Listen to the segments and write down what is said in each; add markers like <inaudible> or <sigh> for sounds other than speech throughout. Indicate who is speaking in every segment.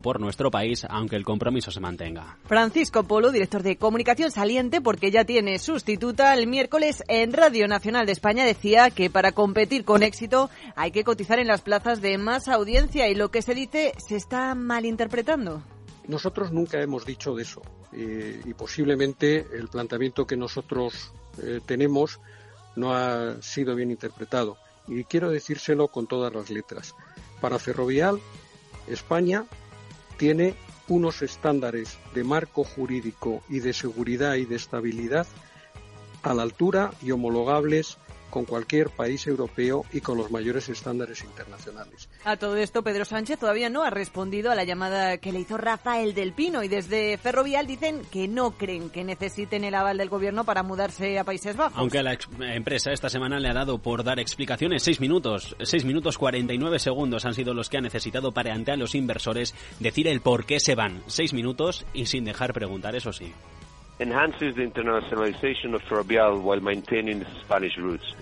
Speaker 1: por nuestro país, aunque el compromiso se mantenga.
Speaker 2: Francisco Polo, director de comunicación saliente, porque ya tiene sustituta, el miércoles en Radio Nacional de España decía que para competir con éxito hay que cotizar en las plazas de más audiencia y lo que se dice se está malinterpretando.
Speaker 3: Nosotros nunca hemos dicho de eso eh, y posiblemente el planteamiento que nosotros eh, tenemos no ha sido bien interpretado. Y quiero decírselo con todas las letras. Para Ferrovial, España tiene unos estándares de marco jurídico y de seguridad y de estabilidad a la altura y homologables con cualquier país europeo y con los mayores estándares internacionales.
Speaker 2: A todo esto, Pedro Sánchez todavía no ha respondido a la llamada que le hizo Rafael del Pino y desde Ferrovial dicen que no creen que necesiten el aval del gobierno para mudarse a Países Bajos.
Speaker 1: Aunque a la empresa esta semana le ha dado por dar explicaciones seis minutos, seis minutos 49 segundos han sido los que ha necesitado para ante a los inversores decir el por qué se van. Seis minutos y sin dejar preguntar, eso sí.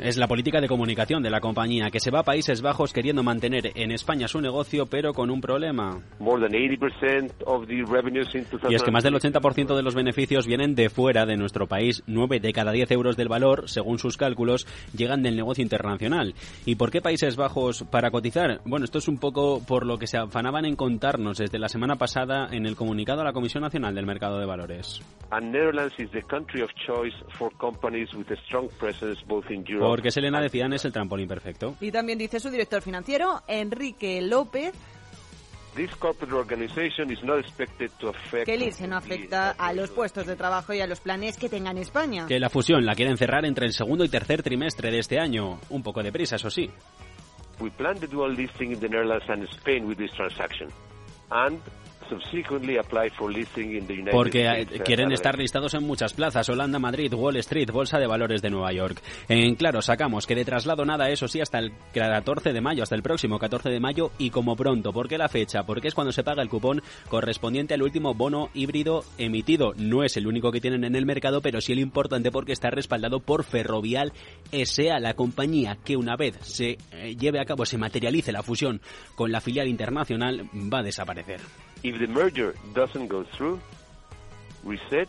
Speaker 1: Es la política de comunicación de la compañía que se va a Países Bajos queriendo mantener en España su negocio, pero con un problema. Y es que más del 80% de los beneficios vienen de fuera de nuestro país. 9 de cada 10 euros del valor, según sus cálculos, llegan del negocio internacional. ¿Y por qué Países Bajos para cotizar? Bueno, esto es un poco por lo que se afanaban en contarnos desde la semana pasada en el comunicado a la Comisión Nacional del Mercado de Valores. Porque Selena decían es el trampolín perfecto.
Speaker 2: Y también dice su director financiero, Enrique López, que el IRSE no afecta a los puestos de trabajo y a los planes que tenga en España.
Speaker 1: Que la fusión la quieren cerrar entre el segundo y tercer trimestre de este año. Un poco de prisa, eso sí. We plan the dual listing in the Netherlands and Spain with this transaction. And porque quieren estar listados en muchas plazas, Holanda, Madrid, Wall Street, Bolsa de Valores de Nueva York. En claro, sacamos que de traslado nada, eso sí, hasta el 14 de mayo, hasta el próximo 14 de mayo y como pronto. ¿Por qué la fecha? Porque es cuando se paga el cupón correspondiente al último bono híbrido emitido. No es el único que tienen en el mercado, pero sí el importante porque está respaldado por Ferrovial S.A., la compañía que una vez se eh, lleve a cabo, se materialice la fusión con la filial internacional, va a desaparecer. If the merger doesn't go through, reset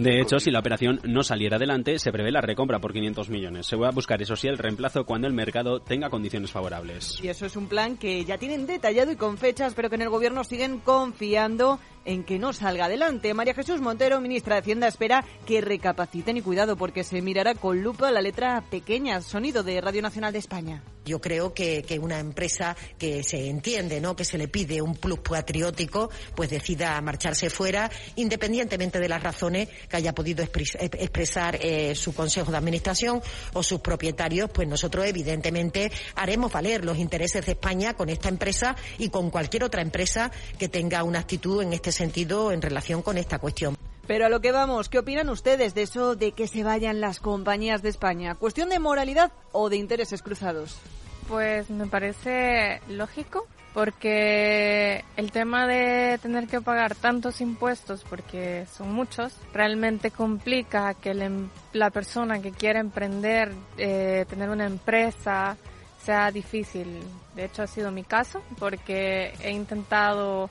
Speaker 1: de hecho, si la operación no saliera adelante, se prevé la recompra por 500 millones. Se va a buscar, eso sí, el reemplazo cuando el mercado tenga condiciones favorables.
Speaker 2: Y eso es un plan que ya tienen detallado y con fechas, pero que en el gobierno siguen confiando en que no salga adelante. María Jesús Montero, ministra de Hacienda, espera que recapaciten y cuidado porque se mirará con lupa la letra pequeña, sonido de Radio Nacional de España.
Speaker 4: Yo creo que, que una empresa que se entiende, ¿no? que se le pide un plus patriótico, pues decida marcharse fuera independientemente de las razones que haya podido expresar eh, su Consejo de Administración o sus propietarios, pues nosotros evidentemente haremos valer los intereses de España con esta empresa y con cualquier otra empresa que tenga una actitud en este sentido en relación con esta cuestión.
Speaker 2: Pero a lo que vamos, ¿qué opinan ustedes de eso de que se vayan las compañías de España? ¿Cuestión de moralidad o de intereses cruzados?
Speaker 5: Pues me parece lógico porque el tema de tener que pagar tantos impuestos, porque son muchos, realmente complica que em, la persona que quiera emprender, eh, tener una empresa, sea difícil. De hecho, ha sido mi caso, porque he intentado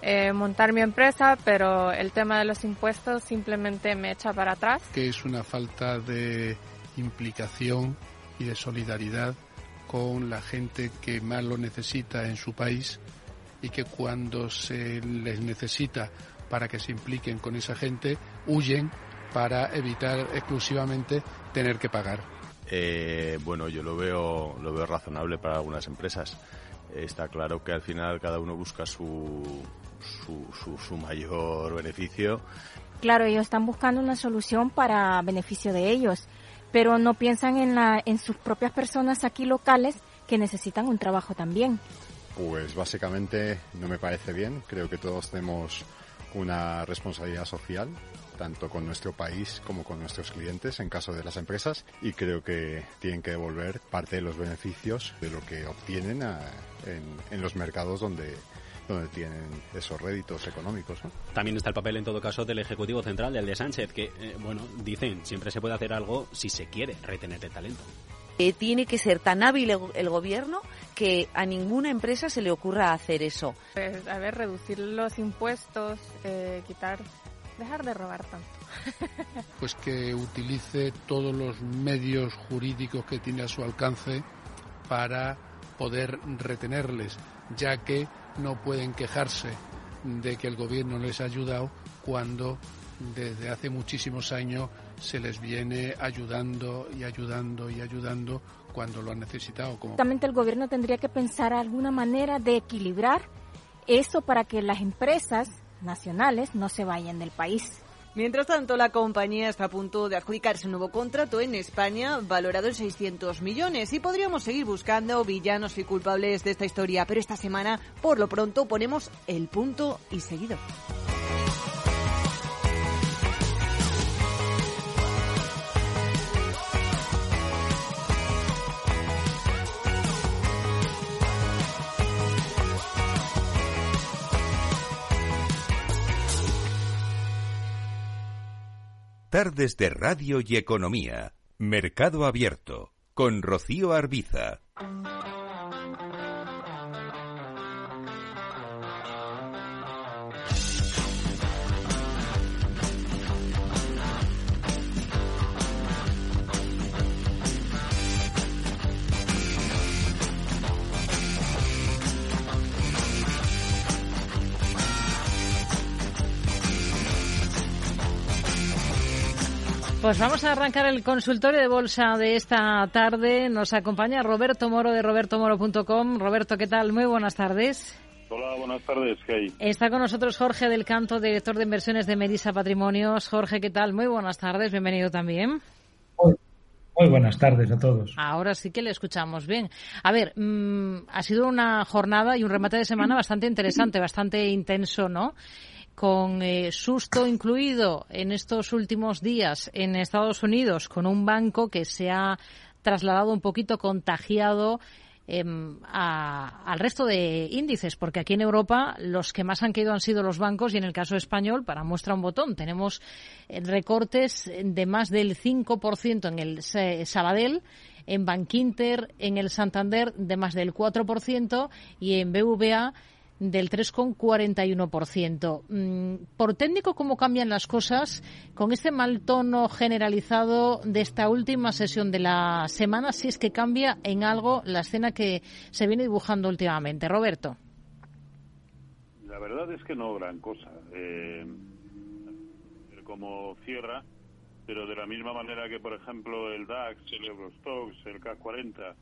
Speaker 5: eh, montar mi empresa, pero el tema de los impuestos simplemente me echa para atrás.
Speaker 6: Que es una falta de implicación y de solidaridad con la gente que más lo necesita en su país y que cuando se les necesita para que se impliquen con esa gente, huyen para evitar exclusivamente tener que pagar.
Speaker 7: Eh, bueno, yo lo veo, lo veo razonable para algunas empresas. está claro que al final cada uno busca su, su, su mayor beneficio.
Speaker 8: Claro, ellos están buscando una solución para beneficio de ellos pero no piensan en, la, en sus propias personas aquí locales que necesitan un trabajo también.
Speaker 9: Pues básicamente no me parece bien. Creo que todos tenemos una responsabilidad social, tanto con nuestro país como con nuestros clientes en caso de las empresas, y creo que tienen que devolver parte de los beneficios de lo que obtienen en, en los mercados donde donde tienen esos réditos económicos.
Speaker 1: También está el papel, en todo caso, del Ejecutivo Central, del de Sánchez, que, eh, bueno, dicen, siempre se puede hacer algo si se quiere retener el talento.
Speaker 10: tiene que ser tan hábil el gobierno que a ninguna empresa se le ocurra hacer eso.
Speaker 5: Pues, a ver, reducir los impuestos, eh, quitar, dejar de robar tanto. <laughs>
Speaker 6: pues que utilice todos los medios jurídicos que tiene a su alcance para poder retenerles, ya que no pueden quejarse de que el gobierno les ha ayudado cuando desde hace muchísimos años se les viene ayudando y ayudando y ayudando cuando lo han necesitado.
Speaker 8: El gobierno tendría que pensar alguna manera de equilibrar eso para que las empresas nacionales no se vayan del país.
Speaker 2: Mientras tanto, la compañía está a punto de adjudicarse un nuevo contrato en España valorado en 600 millones y podríamos seguir buscando villanos y culpables de esta historia, pero esta semana, por lo pronto, ponemos el punto y seguido.
Speaker 11: Tardes de Radio y Economía. Mercado Abierto. Con Rocío Arbiza.
Speaker 12: Pues vamos a arrancar el consultorio de bolsa de esta tarde. Nos acompaña Roberto Moro de robertomoro.com. Roberto, ¿qué tal? Muy buenas tardes.
Speaker 13: Hola, buenas tardes. ¿Qué hay?
Speaker 12: Está con nosotros Jorge del Canto, director de inversiones de Merisa Patrimonios. Jorge, ¿qué tal? Muy buenas tardes. Bienvenido también.
Speaker 14: Muy buenas tardes a todos.
Speaker 12: Ahora sí que le escuchamos bien. A ver, mm, ha sido una jornada y un remate de semana <clears throat> bastante interesante, bastante intenso, ¿no? Con eh, susto incluido en estos últimos días en Estados Unidos con un banco que se ha trasladado un poquito contagiado em, al resto de índices, porque aquí en Europa los que más han caído han sido los bancos y en el caso español, para muestra un botón, tenemos eh, recortes de más del 5% en el Sabadell, en Bankinter, en el Santander de más del 4% y en BVA del 3,41%. Mm, por técnico, ¿cómo cambian las cosas con este mal tono generalizado de esta última sesión de la semana, si es que cambia en algo la escena que se viene dibujando últimamente? Roberto.
Speaker 13: La verdad es que no gran cosa. Eh, como cierra, pero de la misma manera que, por ejemplo, el DAX, el Eurostox, el CAC 40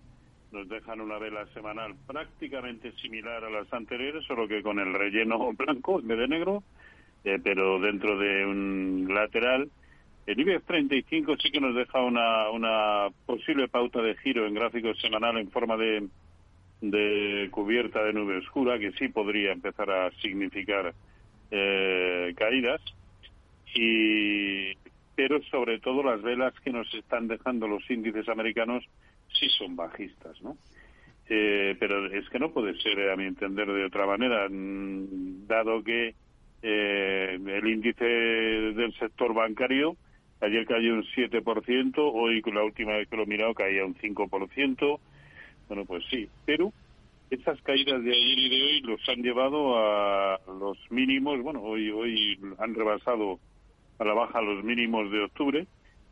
Speaker 13: nos dejan una vela semanal prácticamente similar a las anteriores, solo que con el relleno <laughs> blanco en vez de negro, eh, pero dentro de un lateral. El IBEX 35 sí que nos deja una, una posible pauta de giro en gráfico semanal en forma de, de cubierta de nube oscura, que sí podría empezar a significar eh, caídas. Y, pero sobre todo las velas que nos están dejando los índices americanos sí son bajistas, ¿no? Eh, pero es que no puede ser, a mi entender, de otra manera, mm, dado que eh, el índice del sector bancario ayer cayó un 7%, hoy la última vez que lo he mirado caía un 5%, bueno, pues sí, pero esas caídas de ayer y de hoy los han llevado a los mínimos, bueno, hoy, hoy han rebasado a la baja los mínimos de octubre,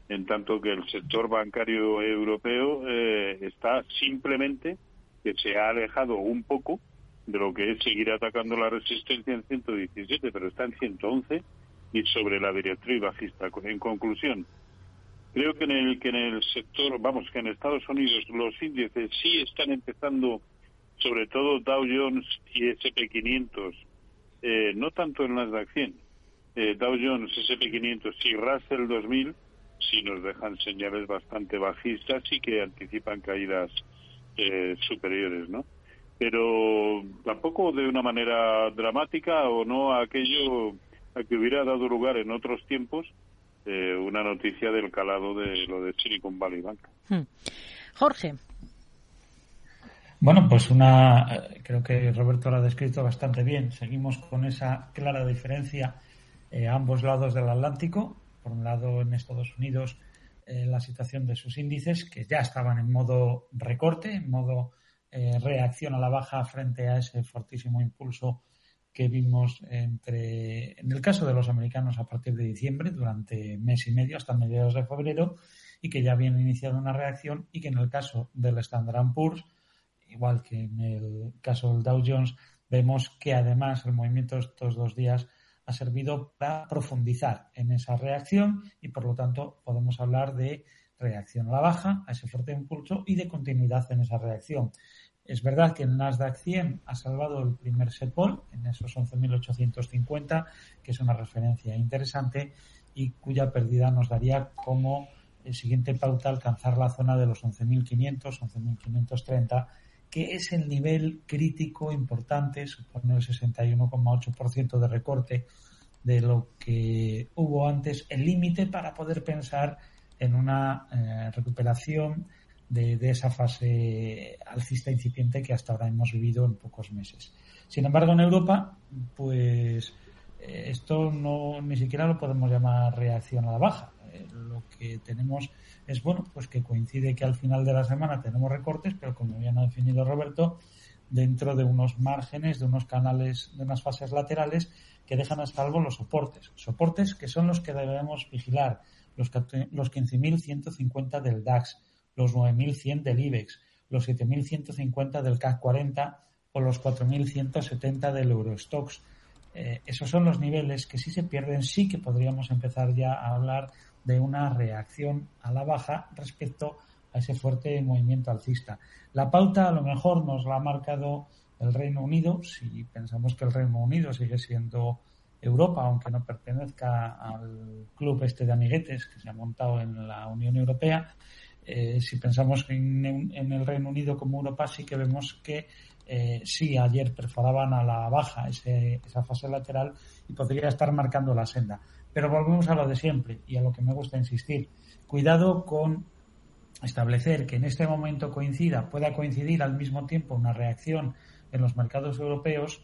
Speaker 13: en tanto que el sector bancario europeo eh, está simplemente que se ha alejado un poco de lo que es seguir atacando la resistencia en 117, pero está en 111 y sobre la directriz bajista. En conclusión, creo que en el que en el sector, vamos, que en Estados Unidos los índices sí están empezando, sobre todo Dow Jones y S&P 500, eh, no tanto el Nasdaq 100, eh, Dow Jones, S&P 500 y Russell 2000 sí nos dejan señales bastante bajistas y que anticipan caídas eh, superiores, ¿no? Pero tampoco de una manera dramática o no a aquello a que hubiera dado lugar en otros tiempos eh, una noticia del calado de lo de Silicon Valley Bank. Hmm.
Speaker 12: Jorge.
Speaker 14: Bueno, pues una, eh, creo que Roberto lo ha descrito bastante bien. Seguimos con esa clara diferencia a ambos lados del Atlántico por un lado, en Estados Unidos, eh, la situación de sus índices, que ya estaban en modo recorte, en modo eh, reacción a la baja frente a ese fortísimo impulso que vimos entre, en el caso de los americanos a partir de diciembre, durante mes y medio hasta mediados de febrero, y que ya habían iniciado una reacción y que en el caso del Standard Poor's, igual que en el caso del Dow Jones, vemos que además el movimiento estos dos días ha servido para profundizar en esa reacción y por lo tanto podemos hablar de reacción a la baja, a ese fuerte impulso y de continuidad en esa reacción. Es verdad que el Nasdaq 100 ha salvado el primer setpool en esos 11.850, que es una referencia interesante y cuya pérdida nos daría como el siguiente pauta alcanzar la zona de los 11.500, 11.530, que es el nivel crítico importante, supone el 61,8% de recorte de lo que hubo antes, el límite para poder pensar en una eh, recuperación de, esa fase alcista incipiente que hasta ahora hemos vivido en pocos meses. Sin embargo, en Europa, pues eh, esto no ni siquiera lo podemos llamar reacción a la baja. Lo que tenemos es bueno, pues que coincide que al final de la semana tenemos recortes, pero como bien ha definido Roberto, dentro de unos márgenes, de unos canales, de unas fases laterales que dejan a salvo los soportes. Soportes que son los que debemos vigilar, los, los 15.150 del DAX, los 9.100 del IBEX, los 7.150 del CAC 40 o los 4.170 del Eurostox. Eh, esos son los niveles que si se pierden sí que podríamos empezar ya a hablar de una reacción a la baja respecto a ese fuerte movimiento alcista. La pauta a lo mejor nos la ha marcado el Reino Unido, si pensamos que el Reino Unido sigue siendo Europa, aunque no pertenezca al club este de amiguetes que se ha montado en la Unión Europea, eh, si pensamos en, en, el Reino Unido como Europa, sí que vemos que eh, sí, ayer perforaban a la baja esa fase lateral y podría estar marcando la senda. Pero volvemos a lo de siempre y a lo que me gusta insistir. Cuidado con establecer que en este momento coincida, pueda coincidir al mismo tiempo una reacción en los mercados europeos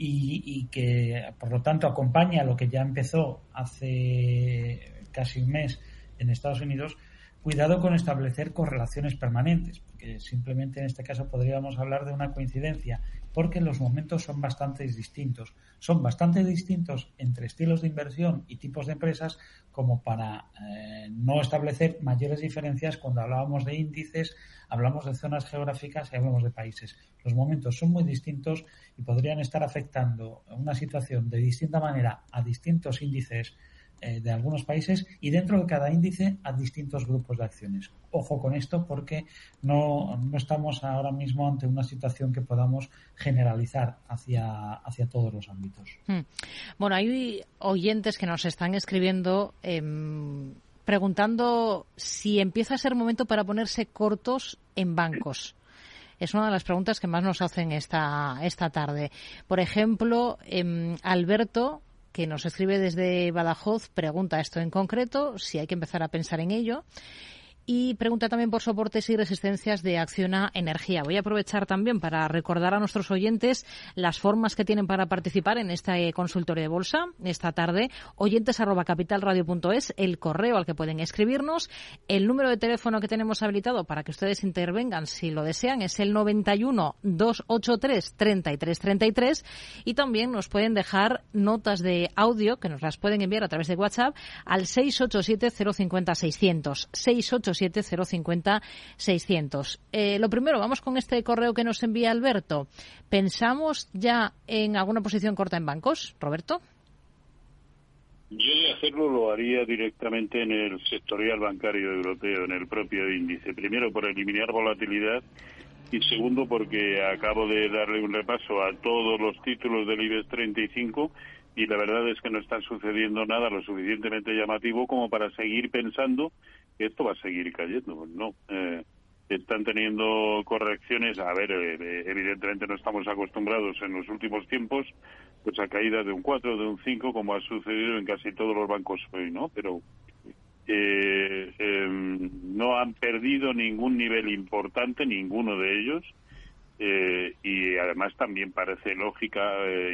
Speaker 14: y, que, por lo tanto, acompaña a lo que ya empezó hace casi un mes en Estados Unidos Cuidado con establecer correlaciones permanentes, porque simplemente en este caso podríamos hablar de una coincidencia, porque los momentos son bastante distintos. Son bastante distintos entre estilos de inversión y tipos de empresas como para eh, no establecer mayores diferencias cuando hablábamos de índices, hablamos de zonas geográficas y hablamos de países. Los momentos son muy distintos y podrían estar afectando una situación de distinta manera a distintos índices eh, de algunos países y dentro de cada índice a distintos grupos de acciones. Ojo con esto porque no, no estamos ahora mismo ante una situación que podamos generalizar hacia, hacia todos los ámbitos. Hmm.
Speaker 12: Bueno, hay oyentes que nos están escribiendo. Em, preguntando si empieza a ser momento para ponerse cortos en bancos. Es una de las preguntas que más nos hacen esta, esta tarde. Por ejemplo, em, Alberto que nos escribe desde Badajoz pregunta esto en concreto, si hay que empezar a pensar en ello y pregunta también por soportes y resistencias de Acciona Energía. Voy a aprovechar también para recordar a nuestros oyentes las formas que tienen para participar en este consultorio de bolsa esta tarde. Oyentes arroba capitalradio.es, el correo al que pueden escribirnos, el número de teléfono que tenemos habilitado para que ustedes intervengan si lo desean es el 91 283 3333 y también nos pueden dejar notas de audio que nos las pueden enviar a través de WhatsApp al 687 050 600 687 050 600. Eh, lo primero, vamos con este correo que nos envía Alberto. ¿Pensamos ya en alguna posición corta en bancos, Roberto?
Speaker 13: Yo de hacerlo lo haría directamente en el sectorial bancario europeo, en el propio índice. Primero por eliminar volatilidad y segundo porque acabo de darle un repaso a todos los títulos del IBEX 35 y la verdad es que no está sucediendo nada lo suficientemente llamativo como para seguir pensando esto va a seguir cayendo. No. Eh, están teniendo correcciones. A ver, eh, evidentemente no estamos acostumbrados en los últimos tiempos pues a caídas de un 4, de un 5, como ha sucedido en casi todos los bancos hoy, ¿no? Pero eh, em, no han perdido ningún nivel importante, ninguno de ellos. y además también parece lógica,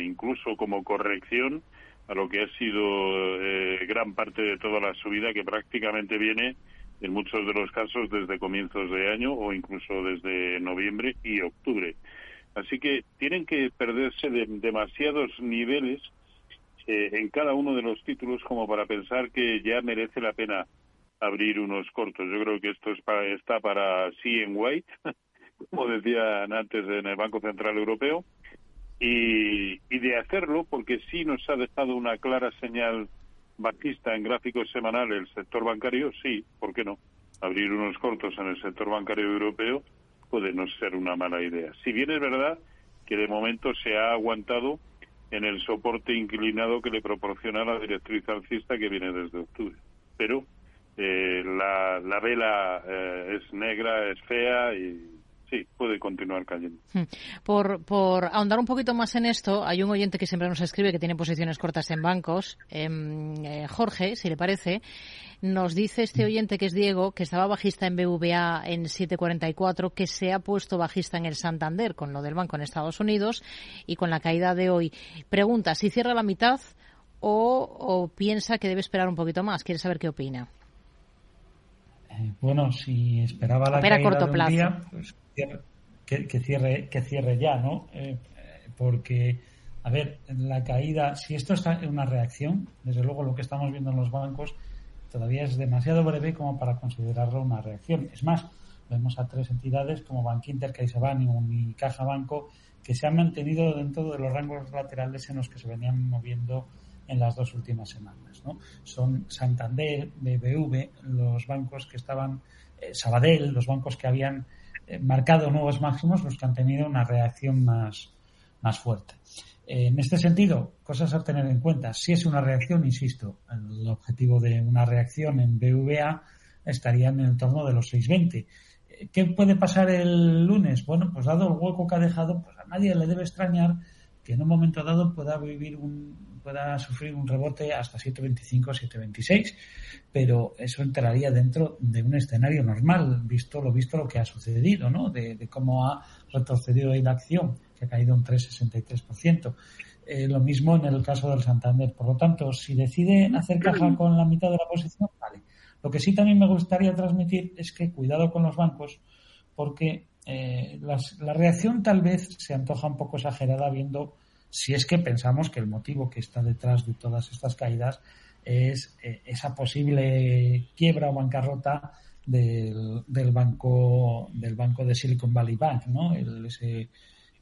Speaker 13: incluso como corrección, a lo que ha sido gran parte de toda la subida que prácticamente viene en muchos de los casos desde comienzos de año o incluso desde noviembre y octubre. Así que tienen que perderse de demasiados niveles eh, en cada uno de los títulos como para pensar que ya merece la pena abrir unos cortos. Yo creo que esto es para, está para sí en white, <laughs> como decían antes en el Banco Central Europeo, y, y de hacerlo porque sí nos ha dejado una clara señal bajista en gráficos semanales el sector bancario, sí, ¿por qué no? Abrir unos cortos en el sector bancario europeo puede no ser una mala idea. Si bien es verdad que de momento se ha aguantado en el soporte inclinado que le proporciona la directriz alcista que viene desde octubre. Pero eh, la, la, vela eh, es negra, es fea y sí, puede continuar cayendo. Hmm.
Speaker 12: Por, por ahondar un poquito más en esto, hay un oyente que siempre nos escribe que tiene posiciones cortas en bancos. Em, eh, Jorge, si le parece, nos dice este oyente que es Diego, que estaba bajista en BVA en 744, que se ha puesto bajista en el Santander con lo del banco en Estados Unidos y con la caída de hoy. Pregunta si cierra la mitad o, piensa que debe esperar un poquito más. Quiere saber qué opina.
Speaker 14: Eh, bueno, si esperaba la caída corto de un día, pues que, cierre, que cierre ya, ¿no? Eh, porque, a ver, la caída, si esto está en una reacción, desde luego lo que estamos viendo en los bancos todavía es demasiado breve como para considerarlo una reacción. Es más, vemos a tres entidades como Bankinter, CaixaBank y Caja Banco que se han mantenido dentro de los rangos laterales en los que se venían moviendo en las dos últimas semanas. ¿no? Son Santander, BBV, los bancos que estaban, eh, Sabadell, los bancos que habían marcado nuevos máximos los que han tenido una reacción más, más fuerte. Eh, en este sentido, cosas a tener en cuenta. Si es una reacción, insisto, el objetivo de una reacción en BVA estaría en el entorno de los 620. Eh, ¿Qué puede pasar el lunes? Bueno, pues dado el hueco que ha dejado, pues a nadie le debe extrañar que en un momento dado pueda vivir un, pueda sufrir un rebote hasta 7.25, 7.26, pero eso entraría dentro de un escenario normal, visto lo visto lo que ha sucedido, ¿no? De, cómo ha retrocedido ahí la acción, que ha caído un 3,63%. Eh, lo mismo en el caso del Santander. Por lo tanto, si decide hacer caja con la mitad de la posición, vale. Lo que sí también me gustaría transmitir es que cuidado con los bancos, porque eh, la reacción tal vez se antoja un poco exagerada viendo si es que pensamos que el motivo que está detrás de todas estas caídas es eh, esa posible quiebra o bancarrota del, del, banco del banco de Silicon Valley Bank, ¿no? El, ese,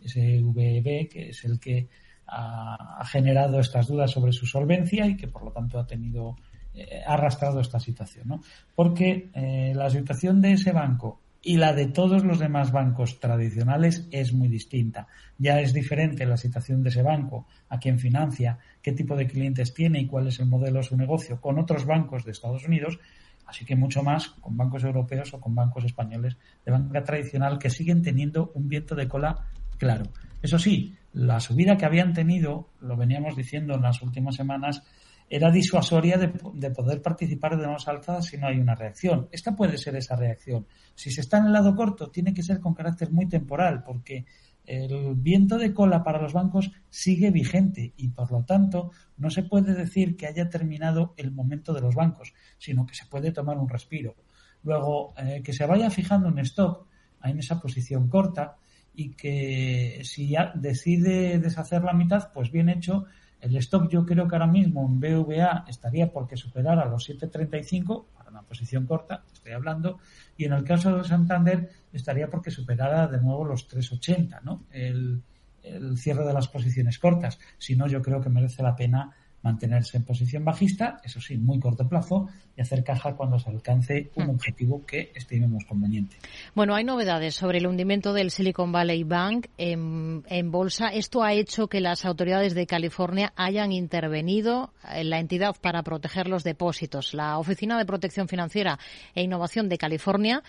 Speaker 14: SVB, que es el que ha, generado estas dudas sobre su solvencia y que por lo tanto ha tenido eh, ha arrastrado esta situación, ¿no? Porque eh, la situación de ese banco y la de todos los demás bancos tradicionales es muy distinta. Ya es diferente la situación de ese banco, a quién financia, qué tipo de clientes tiene y cuál es el modelo de su negocio con otros bancos de Estados Unidos, así que mucho más con bancos europeos o con bancos españoles de banca tradicional que siguen teniendo un viento de cola claro. Eso sí, la subida que habían tenido, lo veníamos diciendo en las últimas semanas, era disuasoria de, poder participar de nuevas alzadas si no hay una reacción. Esta puede ser esa reacción. Si se está en el lado corto, tiene que ser con carácter muy temporal, porque el viento de cola para los bancos sigue vigente y por lo tanto no se puede decir que haya terminado el momento de los bancos, sino que se puede tomar un respiro. Luego, eh, que se vaya fijando un stop en esa posición corta y que si ya decide deshacer la mitad, pues bien hecho, el stock yo creo que ahora mismo en BVA estaría porque superara los 7.35 para una posición corta, estoy hablando, y en el caso de Santander estaría porque superara de nuevo los 3.80, ¿no? El, el cierre de las posiciones cortas. Si no, yo creo que merece la pena mantenerse en posición bajista, eso sí, muy corto plazo, y hacer caja cuando se alcance un hmm. objetivo que estimemos conveniente.
Speaker 12: Bueno, hay novedades sobre el hundimiento del Silicon Valley Bank en, en bolsa. Esto ha hecho que las autoridades de California hayan intervenido en la entidad para proteger los depósitos. La Oficina de Protección Financiera e Innovación de California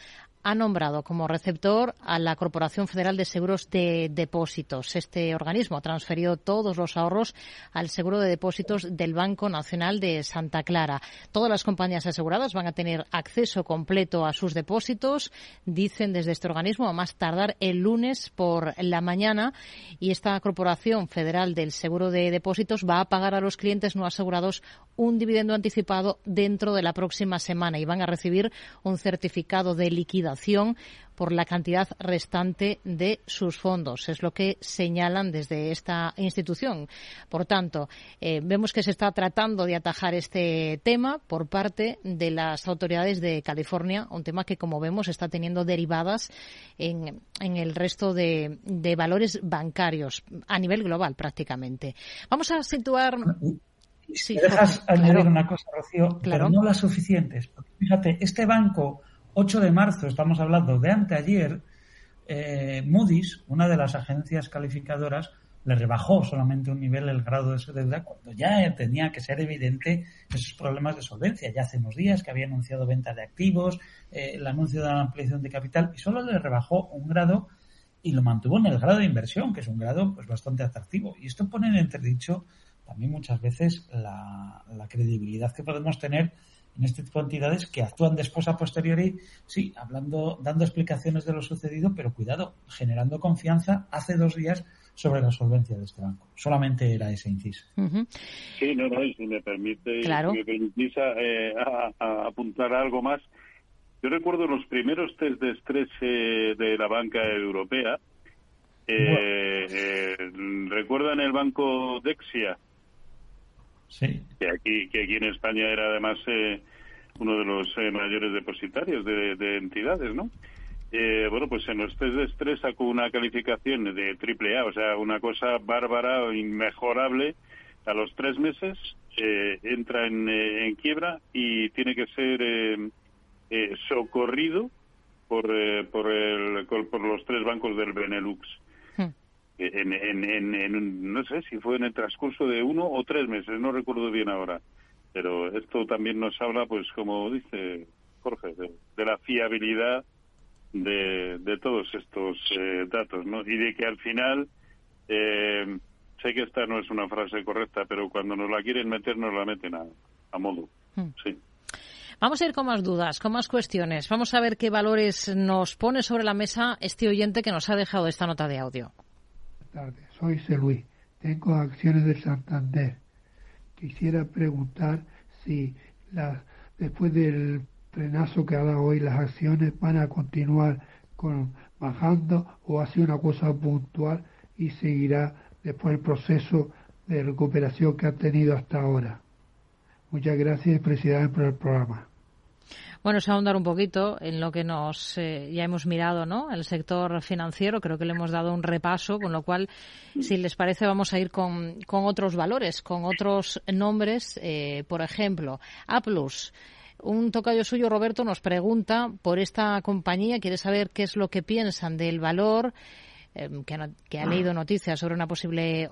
Speaker 12: ha nombrado como receptor a la Corporación Federal de Seguros de Depósitos. Este organismo ha transferido todos los ahorros al seguro de depósitos del Banco Nacional de Santa Clara. Todas las compañías aseguradas van a tener acceso completo a sus depósitos, dicen desde este organismo, a más tardar el lunes por la mañana. Y esta Corporación Federal del Seguro de Depósitos va a pagar a los clientes no asegurados un dividendo anticipado dentro de la próxima semana y van a recibir un certificado de liquidación por la cantidad restante de sus fondos. Es lo que señalan desde esta institución. Por tanto, eh, vemos que se está tratando de atajar este tema por parte de las autoridades de California, un tema que, como vemos, está teniendo derivadas en, el resto de, valores bancarios a nivel global prácticamente. Vamos a situar.
Speaker 14: Si dejas añadir una cosa, Rocío, pero no las suficientes. fíjate, este banco 8 de marzo, estamos hablando de anteayer, eh, Moody's, una de las agencias calificadoras, le rebajó solamente un nivel el grado de su deuda cuando ya tenía que ser evidente esos problemas de solvencia. Ya hace unos días que había anunciado venta de activos, eh, el anuncio de la ampliación de capital y solo le rebajó un grado y lo mantuvo en el grado de inversión, que es un grado pues bastante atractivo. Y esto pone en entredicho también muchas veces la, la credibilidad que podemos tener en este tipo de entidades que actúan después a posteriori, sí, hablando, dando explicaciones de lo sucedido, pero cuidado, generando confianza hace dos días sobre la solvencia de este banco. Solamente era ese inciso.
Speaker 13: Sí, no, no, y si me permite, me permitís eh, a, apuntar algo más. Yo recuerdo los primeros test de estrés eh, de la banca europea. Eh, ¿Recuerdan el banco Dexia? Que aquí, que aquí en España era además eh, uno de los eh, mayores depositarios de, entidades, ¿no? Eh, bueno, pues en los test de estrés sacó una calificación de triple A, o sea, una cosa bárbara o inmejorable. A los tres meses entra en, quiebra y tiene que ser socorrido por, por, el, por los tres bancos del Benelux en, en, en, no sé si fue en el transcurso de uno o tres meses, no recuerdo bien ahora. Pero esto también nos habla, pues como dice Jorge, de, la fiabilidad de, de todos estos eh, datos, ¿no? Y de que al final, eh, sé que esta no es una frase correcta, pero cuando nos la quieren meter, nos la meten a, a modo. Hmm. Sí.
Speaker 12: Vamos a ir con más dudas, con más cuestiones. Vamos a ver qué valores nos pone sobre la mesa este oyente que nos ha dejado esta nota de audio
Speaker 15: tardes. Soy Luis. Tengo acciones de Santander. Quisiera preguntar si después del frenazo que ha dado hoy las acciones van a continuar con, bajando o ha sido una cosa puntual y seguirá después el proceso de recuperación que ha tenido hasta ahora. Muchas gracias y felicidades por el programa.
Speaker 12: Bueno, es ahondar un poquito en lo que nos eh, ya hemos mirado, ¿no? El sector financiero, creo que le hemos dado un repaso, con lo cual, si les parece, vamos a ir con, con otros valores, con otros nombres. Eh, por ejemplo, A un tocayo suyo, Roberto, nos pregunta por esta compañía, quiere saber qué es lo que piensan del valor, eh, que, ha leído noticias sobre una posible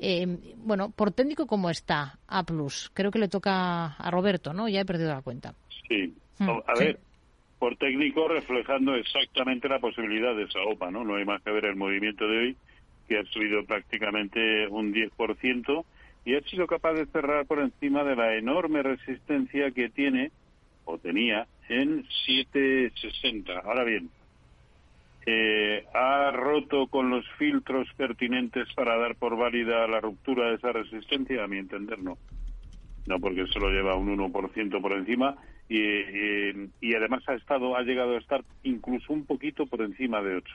Speaker 12: OPA. bueno, por técnico, ¿cómo está A Creo que le toca a Roberto, ¿no? Ya he perdido la cuenta.
Speaker 13: Sí. Hmm. A ver, por técnico reflejando exactamente la posibilidad de esa OPA, ¿no? No hay más que ver el movimiento de hoy, que ha subido prácticamente un 10% y ha sido capaz de cerrar por encima de la enorme resistencia que tiene o tenía en 760. Ahora bien, eh, ha roto con los filtros pertinentes para dar por válida la ruptura de esa resistencia, a mi entender no. No, porque solo lleva un 1% por encima y, además ha estado ha llegado a estar incluso un poquito por encima de 8.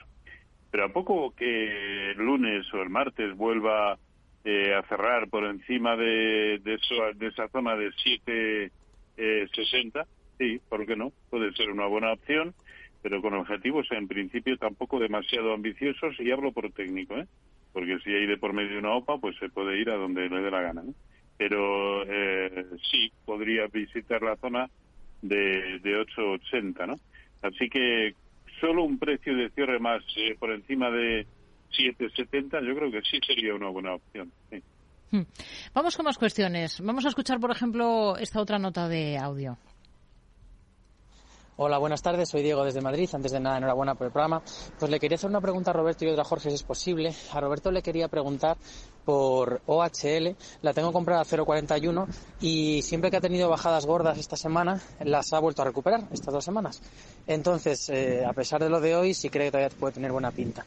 Speaker 13: Pero a poco que el lunes o el martes vuelva eh, a cerrar por encima de, de, de esa zona de 7,60, eh, sí, ¿por qué no? Puede ser una buena opción, pero con objetivos en principio tampoco demasiado ambiciosos y hablo por técnico, ¿eh? Porque si hay de por medio una OPA, pues se puede ir a donde le dé la gana, Pero eh, sí, podría visitar la zona de, de 8,80, ¿no? Así que solo un precio de cierre más eh, por encima de 7,70 yo creo que sí sería una buena opción.
Speaker 12: Hmm. Vamos con más cuestiones. Vamos a escuchar, por ejemplo, esta otra nota de audio.
Speaker 16: Hola, buenas tardes. Soy Diego desde Madrid. Antes de nada, enhorabuena por el programa. Pues le quería hacer una pregunta a Roberto y otra a Jorge, si es posible. A Roberto le quería preguntar por OHL. La tengo comprada a 0,41 y siempre que ha tenido bajadas gordas esta semana, las ha vuelto a recuperar estas dos semanas. Entonces, eh, a pesar de lo de hoy, sí cree que todavía puede tener buena pinta.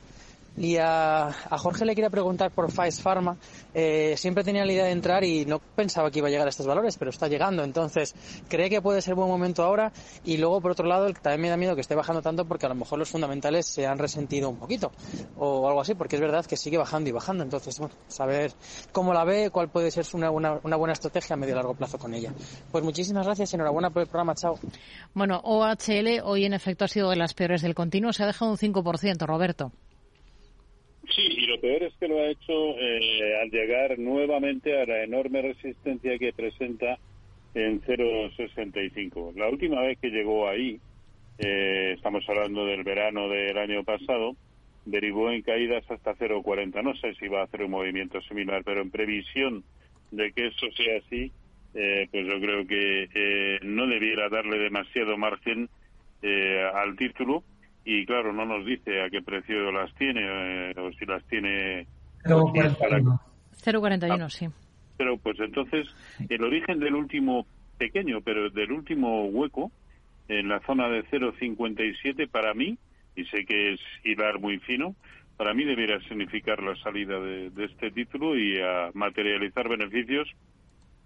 Speaker 16: Y a, Jorge le quería preguntar por Pfizer Pharma. Eh, siempre tenía la idea de entrar y no pensaba que iba a llegar a estos valores, pero está llegando. Entonces, ¿cree que puede ser buen momento ahora? Y luego, por otro lado, también me da miedo que esté bajando tanto porque a lo mejor los fundamentales se han resentido un poquito o algo así, porque es verdad que sigue bajando y bajando. Entonces, bueno, saber cómo la ve, cuál puede ser una, una buena estrategia a medio y largo plazo con ella. Pues muchísimas gracias y enhorabuena por el programa. Chao.
Speaker 12: Bueno, OHL hoy en efecto ha sido de las peores del continuo. Se ha dejado un 5%, Roberto.
Speaker 13: Sí, y lo peor es que lo ha hecho eh, al llegar nuevamente a la enorme resistencia que presenta en 0,65. La última vez que llegó ahí, eh, estamos hablando del verano del año pasado, derivó en caídas hasta 0,40. No sé si va a hacer un movimiento similar, pero en previsión de que eso sea así, eh, pues yo creo que no debiera darle demasiado margen al título y claro, no nos dice a qué precio las tiene eh, o si las tiene...
Speaker 12: 0,41, ah. sí.
Speaker 13: Pero pues entonces el origen del último pequeño, pero del último hueco en la zona de 0,57 para mí, y sé que es hilar muy fino, para mí debería significar la salida de, de este título y a materializar beneficios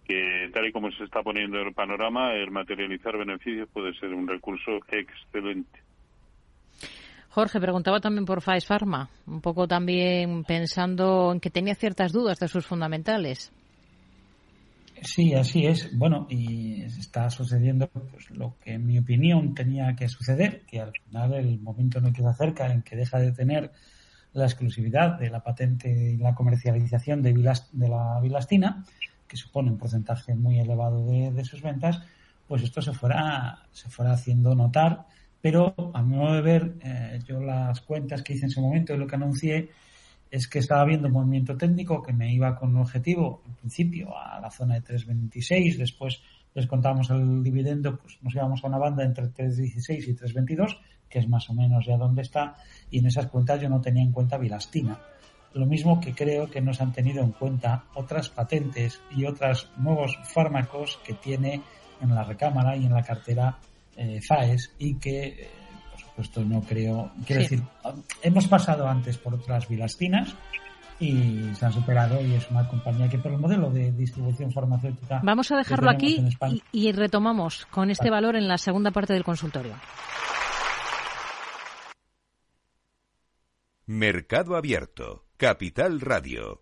Speaker 13: que tal y como se está poniendo el panorama, el materializar beneficios puede ser un recurso excelente.
Speaker 12: Jorge, preguntaba también por Pfizer Pharma, un poco también pensando en que tenía ciertas dudas de sus fundamentales.
Speaker 14: Sí, así es. Bueno, y está sucediendo pues, lo que en mi opinión tenía que suceder, que al final el momento no queda cerca en que deja de tener la exclusividad de la patente y la comercialización de, de la bilastina, que supone un porcentaje muy elevado de, de sus ventas, pues esto se fuera, se fuera haciendo notar pero a mi modo de ver, eh, yo las cuentas que hice en ese momento y lo que anuncié es que estaba viendo un movimiento técnico que me iba con un objetivo, en principio, a la zona de 3.26, después les contábamos el dividendo, pues nos íbamos a una banda entre 3.16 y 3.22, que es más o menos ya donde está, y en esas cuentas yo no tenía en cuenta Vilastina. Lo mismo que creo que no se han tenido en cuenta otras patentes y otros nuevos fármacos que tiene en la recámara y en la cartera eh, FAES y que, eh, por supuesto, no creo. Quiero decir, hemos pasado antes por otras bilastinas y se han superado y es una compañía que por el modelo de distribución farmacéutica.
Speaker 12: Vamos a dejarlo aquí y, retomamos con este valor en la segunda parte del consultorio.
Speaker 11: Mercado Abierto, Capital Radio.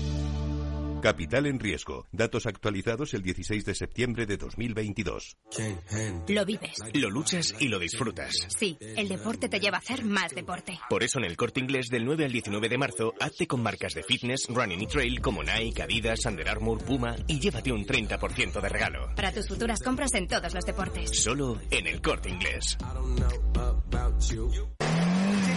Speaker 11: Capital en riesgo. Datos actualizados el 16 de septiembre de 2022.
Speaker 17: Lo vives.
Speaker 18: Lo luchas y lo disfrutas.
Speaker 17: Sí, el deporte te lleva a hacer más deporte.
Speaker 18: Por eso en el corte inglés del 9 al 19 de marzo, hazte con marcas de fitness, running y trail como Nike, Adidas, Under Armour, Puma y llévate un 30% de regalo.
Speaker 17: Para tus futuras compras en todos los deportes.
Speaker 18: Solo en el corte inglés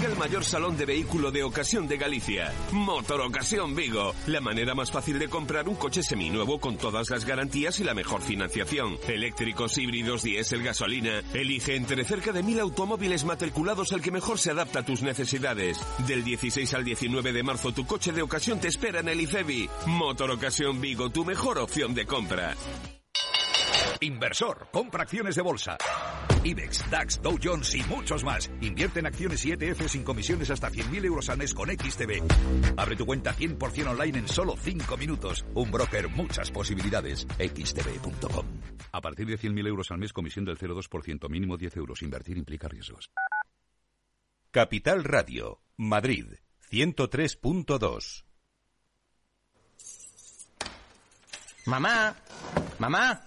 Speaker 19: el mayor salón de vehículo de ocasión de Galicia. Motor Ocasión Vigo. La manera más fácil de comprar un coche seminuevo con todas las garantías y la mejor financiación. Eléctricos, híbridos, diésel, gasolina. Elige entre cerca de mil automóviles matriculados el que mejor se adapta a tus necesidades. Del 16 al 19 de marzo tu coche de ocasión te espera en el IFEBI. Motor Ocasión Vigo, tu mejor opción de compra.
Speaker 20: Inversor, compra acciones de bolsa. IBEX, DAX, Dow Jones y muchos más. Invierte en acciones y ETF sin comisiones hasta 100.000 euros al mes con XTB. Abre tu cuenta 100% online en solo 5 minutos. Un broker, muchas posibilidades. XTB.com.
Speaker 21: A partir de 100.000 euros al mes, comisión del 0,2%, mínimo 10 euros. Invertir implica riesgos.
Speaker 11: Capital Radio, Madrid, 103.2.
Speaker 22: Mamá, mamá.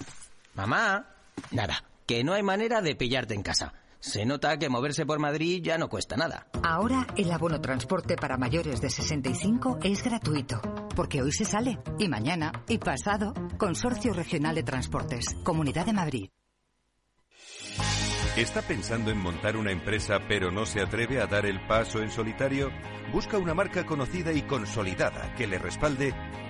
Speaker 22: Mamá, nada, que no hay manera de pillarte en casa. Se nota que moverse por Madrid ya no cuesta nada.
Speaker 23: Ahora el abono transporte para mayores de 65 es gratuito, porque hoy se sale, y mañana, y pasado, Consorcio Regional de Transportes, Comunidad de Madrid.
Speaker 11: ¿Está pensando en montar una empresa pero no se atreve a dar el paso en solitario? ¿Busca una marca conocida y consolidada que le respalde?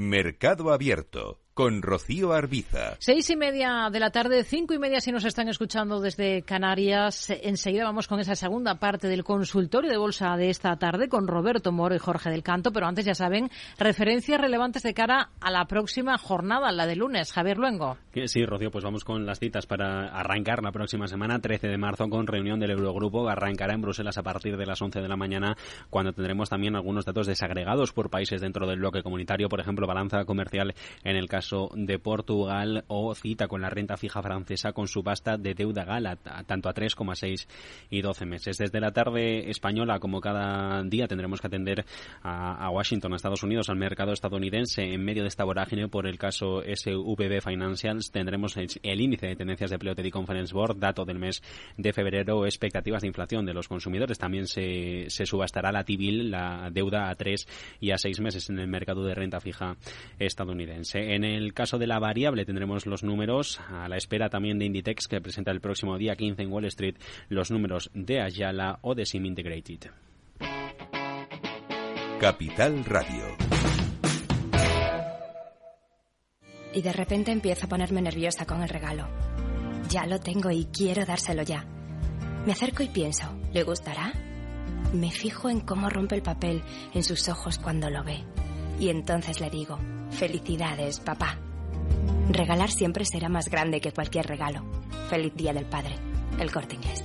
Speaker 11: Mercado Abierto con Rocío Arbiza.
Speaker 12: Seis y media de la tarde, cinco y media si nos están escuchando desde Canarias. Enseguida vamos con esa segunda parte del consultorio de bolsa de esta tarde con Roberto Moro y Jorge del Canto, pero antes ya saben, referencias relevantes de cara a la próxima jornada, la de lunes. Javier Luengo.
Speaker 1: Sí, Rocío, pues vamos con las citas para arrancar la próxima semana, 13 de marzo, con reunión del Eurogrupo. Arrancará en Bruselas a partir de las 11 de la mañana, cuando tendremos también algunos datos desagregados por países dentro del bloque comunitario, por ejemplo, balanza comercial en el caso de Portugal o cita con la renta fija francesa con subasta de deuda gala, tanto a 3,6 y 12 meses. Desde la tarde española, como cada día, tendremos que atender a, Washington, a Estados Unidos, al mercado estadounidense. En medio de esta vorágine, por el caso SVB Financials, tendremos el, índice de tendencias de empleo de Conference Board, dato del mes de febrero, expectativas de inflación de los consumidores. También se, subastará la T-bill, la deuda a 3 y a 6 meses en el mercado de renta fija estadounidense. En el caso de la variable tendremos los números a la espera también de Inditex que presenta el próximo día 15 en Wall Street los números de Ayala o de Sim Integrated.
Speaker 11: Capital Radio.
Speaker 17: Y de repente empiezo a ponerme nerviosa con el regalo. Ya lo tengo y quiero dárselo ya. Me acerco y pienso, ¿le gustará? Me fijo en cómo rompe el papel en sus ojos cuando lo ve. Y entonces le digo, felicidades, papá. Regalar siempre será más grande que cualquier regalo. Feliz Día del Padre. El corte inglés.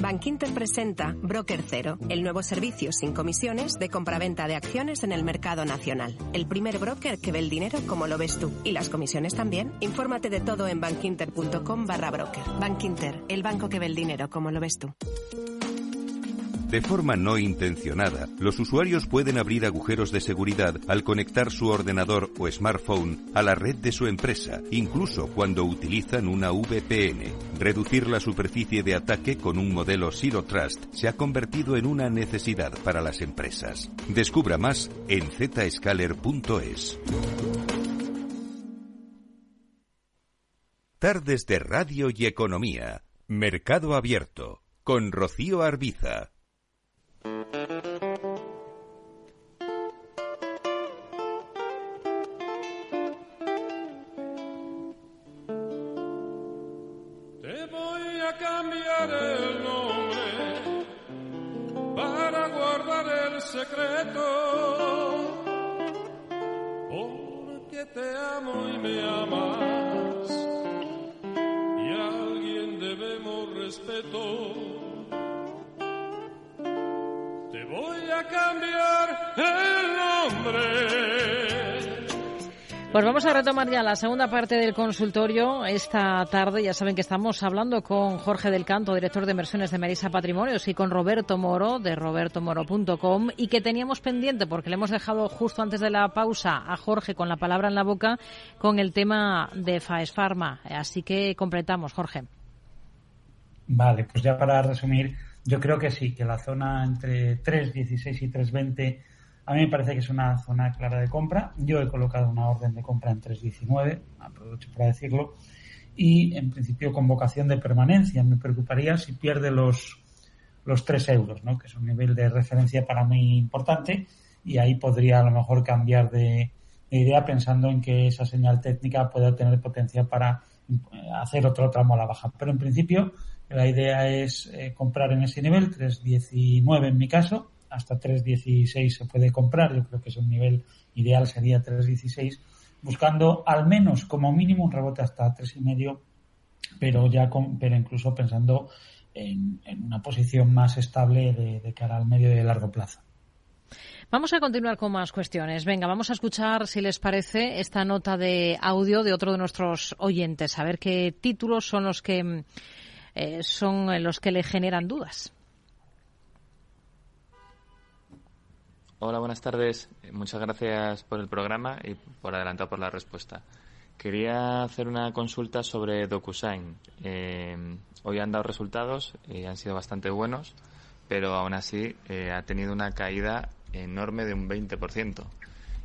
Speaker 24: Bankinter presenta Broker Cero, el nuevo servicio sin comisiones de compraventa de acciones en el mercado nacional. El primer broker que ve el dinero como lo ves tú. Y las comisiones también. Infórmate de todo en bankinter.com barra broker. Bankinter, el banco que ve el dinero como lo ves tú.
Speaker 11: De forma no intencionada, los usuarios pueden abrir agujeros de seguridad al conectar su ordenador o smartphone a la red de su empresa, incluso cuando utilizan una VPN. Reducir la superficie de ataque con un modelo Zero Trust se ha convertido en una necesidad para las empresas. Descubra más en zscaler.es. Tardes de Radio y Economía. Mercado Abierto. Con Rocío Arbiza.
Speaker 12: Vamos a retomar ya la segunda parte del consultorio esta tarde. Ya saben que estamos hablando con Jorge del Canto, director de inversiones de Marisa Patrimonios, y con Roberto Moro, de robertomoro.com, y que teníamos pendiente, porque le hemos dejado justo antes de la pausa a Jorge con la palabra en la boca, con el tema de Faes Pharma. Así que completamos, Jorge.
Speaker 14: Vale, pues ya para resumir, yo creo que sí, que la zona entre 3.16 y 3.20 a mí me parece que es una zona clara de compra. Yo he colocado una orden de compra en 3.19, aprovecho para decirlo, y en principio con vocación de permanencia. Me preocuparía si pierde los, los 3 euros, ¿no? que es un nivel de referencia para mí importante, y ahí podría a lo mejor cambiar de, de idea pensando en que esa señal técnica pueda tener potencia para eh, hacer otro tramo a la baja. Pero en principio la idea es eh, comprar en ese nivel, 3.19 en mi caso, hasta 3.16 se puede comprar, yo creo que es un nivel ideal, sería 3.16, buscando al menos como mínimo un rebote hasta 3.5, pero ya con, pero incluso pensando en, una posición más estable de, cara al medio y largo plazo.
Speaker 12: Vamos a continuar con más cuestiones. Venga, vamos a escuchar, si les parece, esta nota de audio de otro de nuestros oyentes, a ver qué títulos son los que eh, son los que le generan dudas.
Speaker 25: Hola, buenas tardes. Muchas gracias por el programa y por adelantado por la respuesta. Quería hacer una consulta sobre DocuSign. Eh, hoy han dado resultados y han sido bastante buenos, pero aún así eh, ha tenido una caída enorme de un 20%.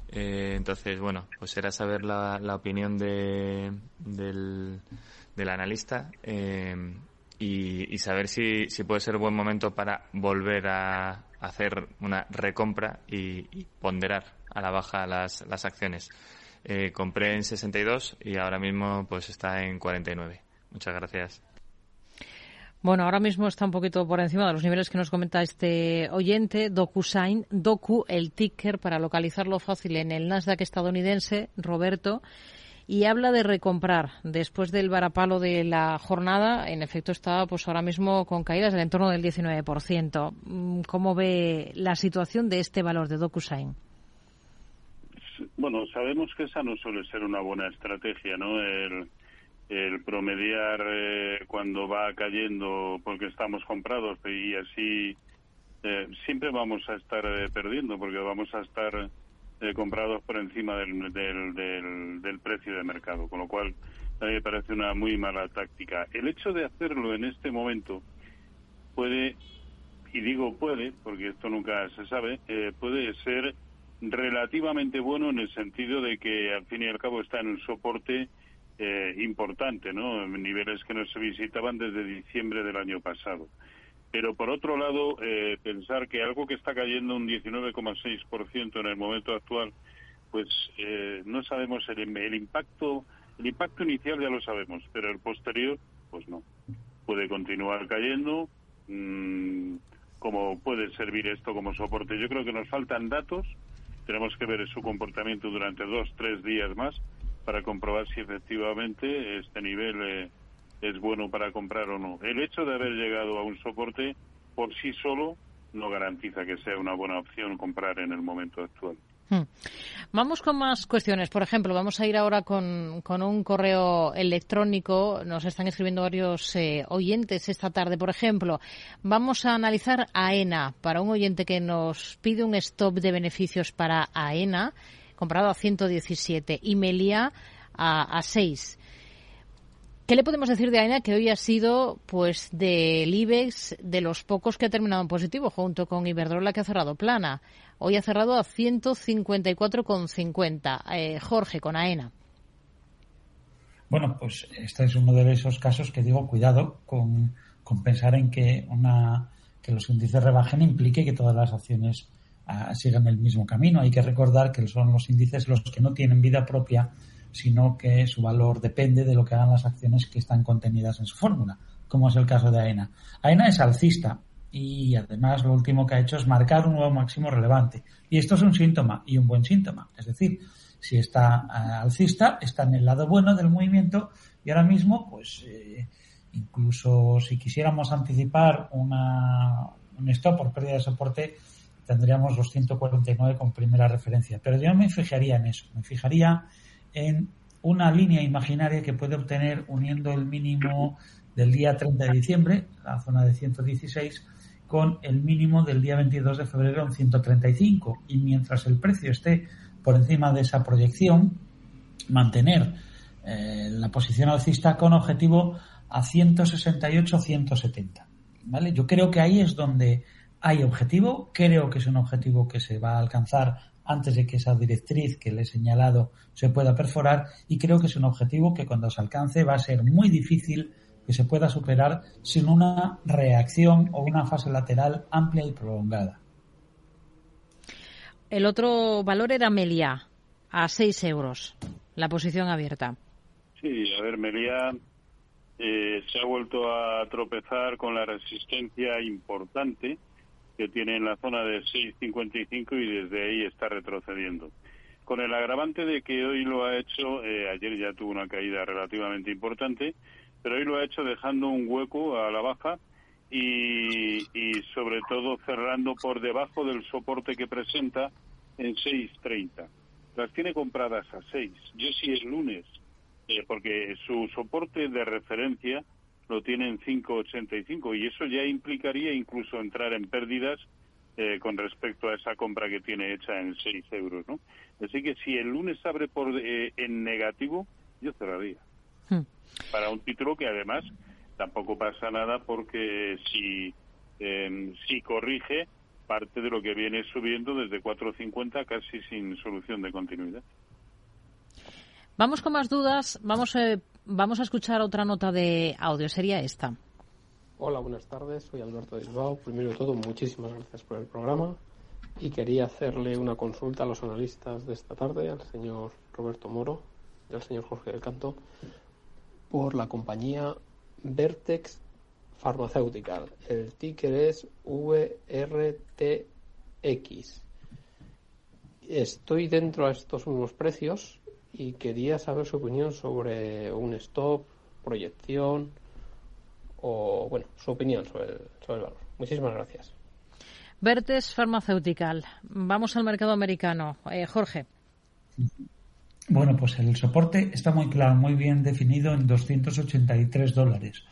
Speaker 25: Eh, entonces, bueno, pues era saber la, opinión de, del, del analista eh, y, saber si, si puede ser buen momento para volver a hacer una recompra y, ponderar a la baja las, las acciones. Eh, compré en 62 y ahora mismo pues está en 49. Muchas gracias.
Speaker 12: Bueno, ahora mismo está un poquito por encima de los niveles que nos comenta este oyente, DocuSign, Docu, el ticker para localizarlo fácil en el Nasdaq estadounidense, Roberto, y habla de recomprar. Después del varapalo de la jornada, en efecto está pues ahora mismo con caídas del entorno del 19%. Mm, ¿Cómo ve la situación de este valor de DocuSign?
Speaker 13: Bueno, sabemos que esa no suele ser una buena estrategia, ¿no? El, promediar eh, cuando va cayendo porque estamos comprados y así eh, siempre vamos a estar eh, perdiendo porque vamos a estar eh, comprados por encima del, del, del, precio de mercado, con lo cual a mí me parece una muy mala táctica. El hecho de hacerlo en este momento puede, y digo puede, porque esto nunca se sabe, eh, puede ser relativamente bueno en el sentido de que al fin y al cabo está en un soporte eh, importante, ¿no? Niveles que no se visitaban desde diciembre del año pasado. Pero por otro lado, eh, pensar que algo que está cayendo un 19,6% en el momento actual, pues eh, no sabemos el, el, impacto. El impacto inicial ya lo sabemos, pero el posterior, pues no. Puede continuar cayendo. Mmm, como puede servir esto como soporte? Yo creo que nos faltan datos. Tenemos que ver su comportamiento durante dos, tres días más para comprobar si efectivamente este nivel eh, es bueno para comprar o no. El hecho de haber llegado a un soporte por sí solo no garantiza que sea una buena opción comprar en el momento actual.
Speaker 12: Hmm. Vamos con más cuestiones. Por ejemplo, vamos a ir ahora con, con un correo electrónico. Nos están escribiendo varios eh, oyentes esta tarde. Por ejemplo, vamos a analizar AENA para un oyente que nos pide un stop de beneficios para AENA, comprado a 117 y Melia a, a 6. ¿Qué le podemos decir de AENA que hoy ha sido pues del IBEX de los pocos que ha terminado en positivo junto con Iberdrola que ha cerrado plana? Hoy ha cerrado a 154,50. Eh, Jorge, con AENA.
Speaker 14: Bueno, pues este es uno de esos casos que digo, cuidado con, pensar en que, una, que los índices rebajen implique que todas las acciones ah, sigan el mismo camino. Hay que recordar que son los índices los que no tienen vida propia sino que su valor depende de lo que hagan las acciones que están contenidas en su fórmula, como es el caso de AENA. AENA es alcista y además lo último que ha hecho es marcar un nuevo máximo relevante. Y esto es un síntoma y un buen síntoma. Es decir, si está eh, alcista, está en el lado bueno del movimiento y ahora mismo, pues eh, incluso si quisiéramos anticipar una, un stop por pérdida de soporte, tendríamos los 149 con primera referencia. Pero yo me fijaría en eso, me fijaría en una línea imaginaria que puede obtener uniendo el mínimo del día 30 de diciembre, la zona de 116, con el mínimo del día 22 de febrero en 135. Y mientras el precio esté por encima de esa proyección, mantener eh, la posición alcista con objetivo a 168-170. ¿Vale? Yo creo que ahí es donde hay objetivo, creo que es un objetivo que se va a alcanzar antes de que esa directriz que le he señalado se pueda perforar y creo que es un objetivo que cuando se alcance va a ser muy difícil que se pueda superar sin una reacción o una fase lateral amplia y prolongada.
Speaker 12: El otro valor era Melia, a 6 euros, la posición abierta.
Speaker 13: Sí, a ver, Melia eh, se ha vuelto a tropezar con la resistencia importante que tiene en la zona de 6.55 y desde ahí está retrocediendo. Con el agravante de que hoy lo ha hecho, eh, ayer ya tuvo una caída relativamente importante, pero hoy lo ha hecho dejando un hueco a la baja y, y sobre todo cerrando por debajo del soporte que presenta en 6.30. Las tiene compradas a 6. Yo sí el lunes, eh, porque su soporte de referencia lo tiene en 5.85 y eso ya implicaría incluso entrar en pérdidas eh, con respecto a esa compra que tiene hecha en 6 euros, ¿no? Así que si el lunes abre por eh, en negativo, yo cerraría.
Speaker 12: Hmm.
Speaker 13: Para un título que además tampoco pasa nada porque si, eh, si corrige parte de lo que viene subiendo desde 4.50 casi sin solución de continuidad.
Speaker 12: Vamos con más dudas. Vamos, eh, vamos a escuchar otra nota de audio. Sería esta.
Speaker 26: Hola, buenas tardes. Soy Alberto de. Primero de todo, muchísimas gracias por el programa. Y quería hacerle una consulta a los analistas de esta tarde, al señor Roberto Moro y al señor Jorge del Canto, por la compañía Vertex Pharmaceutical. El ticker es VRTX. Estoy dentro a estos mismos precios y quería saber su opinión sobre un stop, proyección o, bueno, su opinión sobre el, sobre el valor. Muchísimas gracias.
Speaker 12: Vertex Pharmaceutical. Vamos al mercado americano. Eh, Jorge.
Speaker 14: Bueno, pues el soporte está muy claro, muy bien definido en 283 dólares.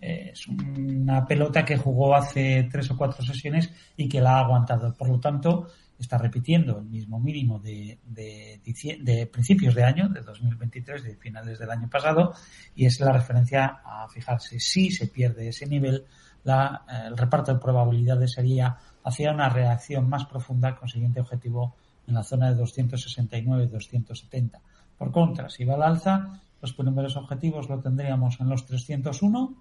Speaker 14: Eh, es una pelota que jugó hace tres o cuatro sesiones y que la ha aguantado. Por lo tanto, está repitiendo el mismo mínimo de, de, de, principios de año, de 2023, de finales del año pasado, y es la referencia a fijarse si se pierde ese nivel, la, eh, el reparto de probabilidades sería hacia una reacción más profunda con siguiente objetivo en la zona de 269-270. Por contra, si va al alza, los primeros objetivos lo tendríamos en los 301,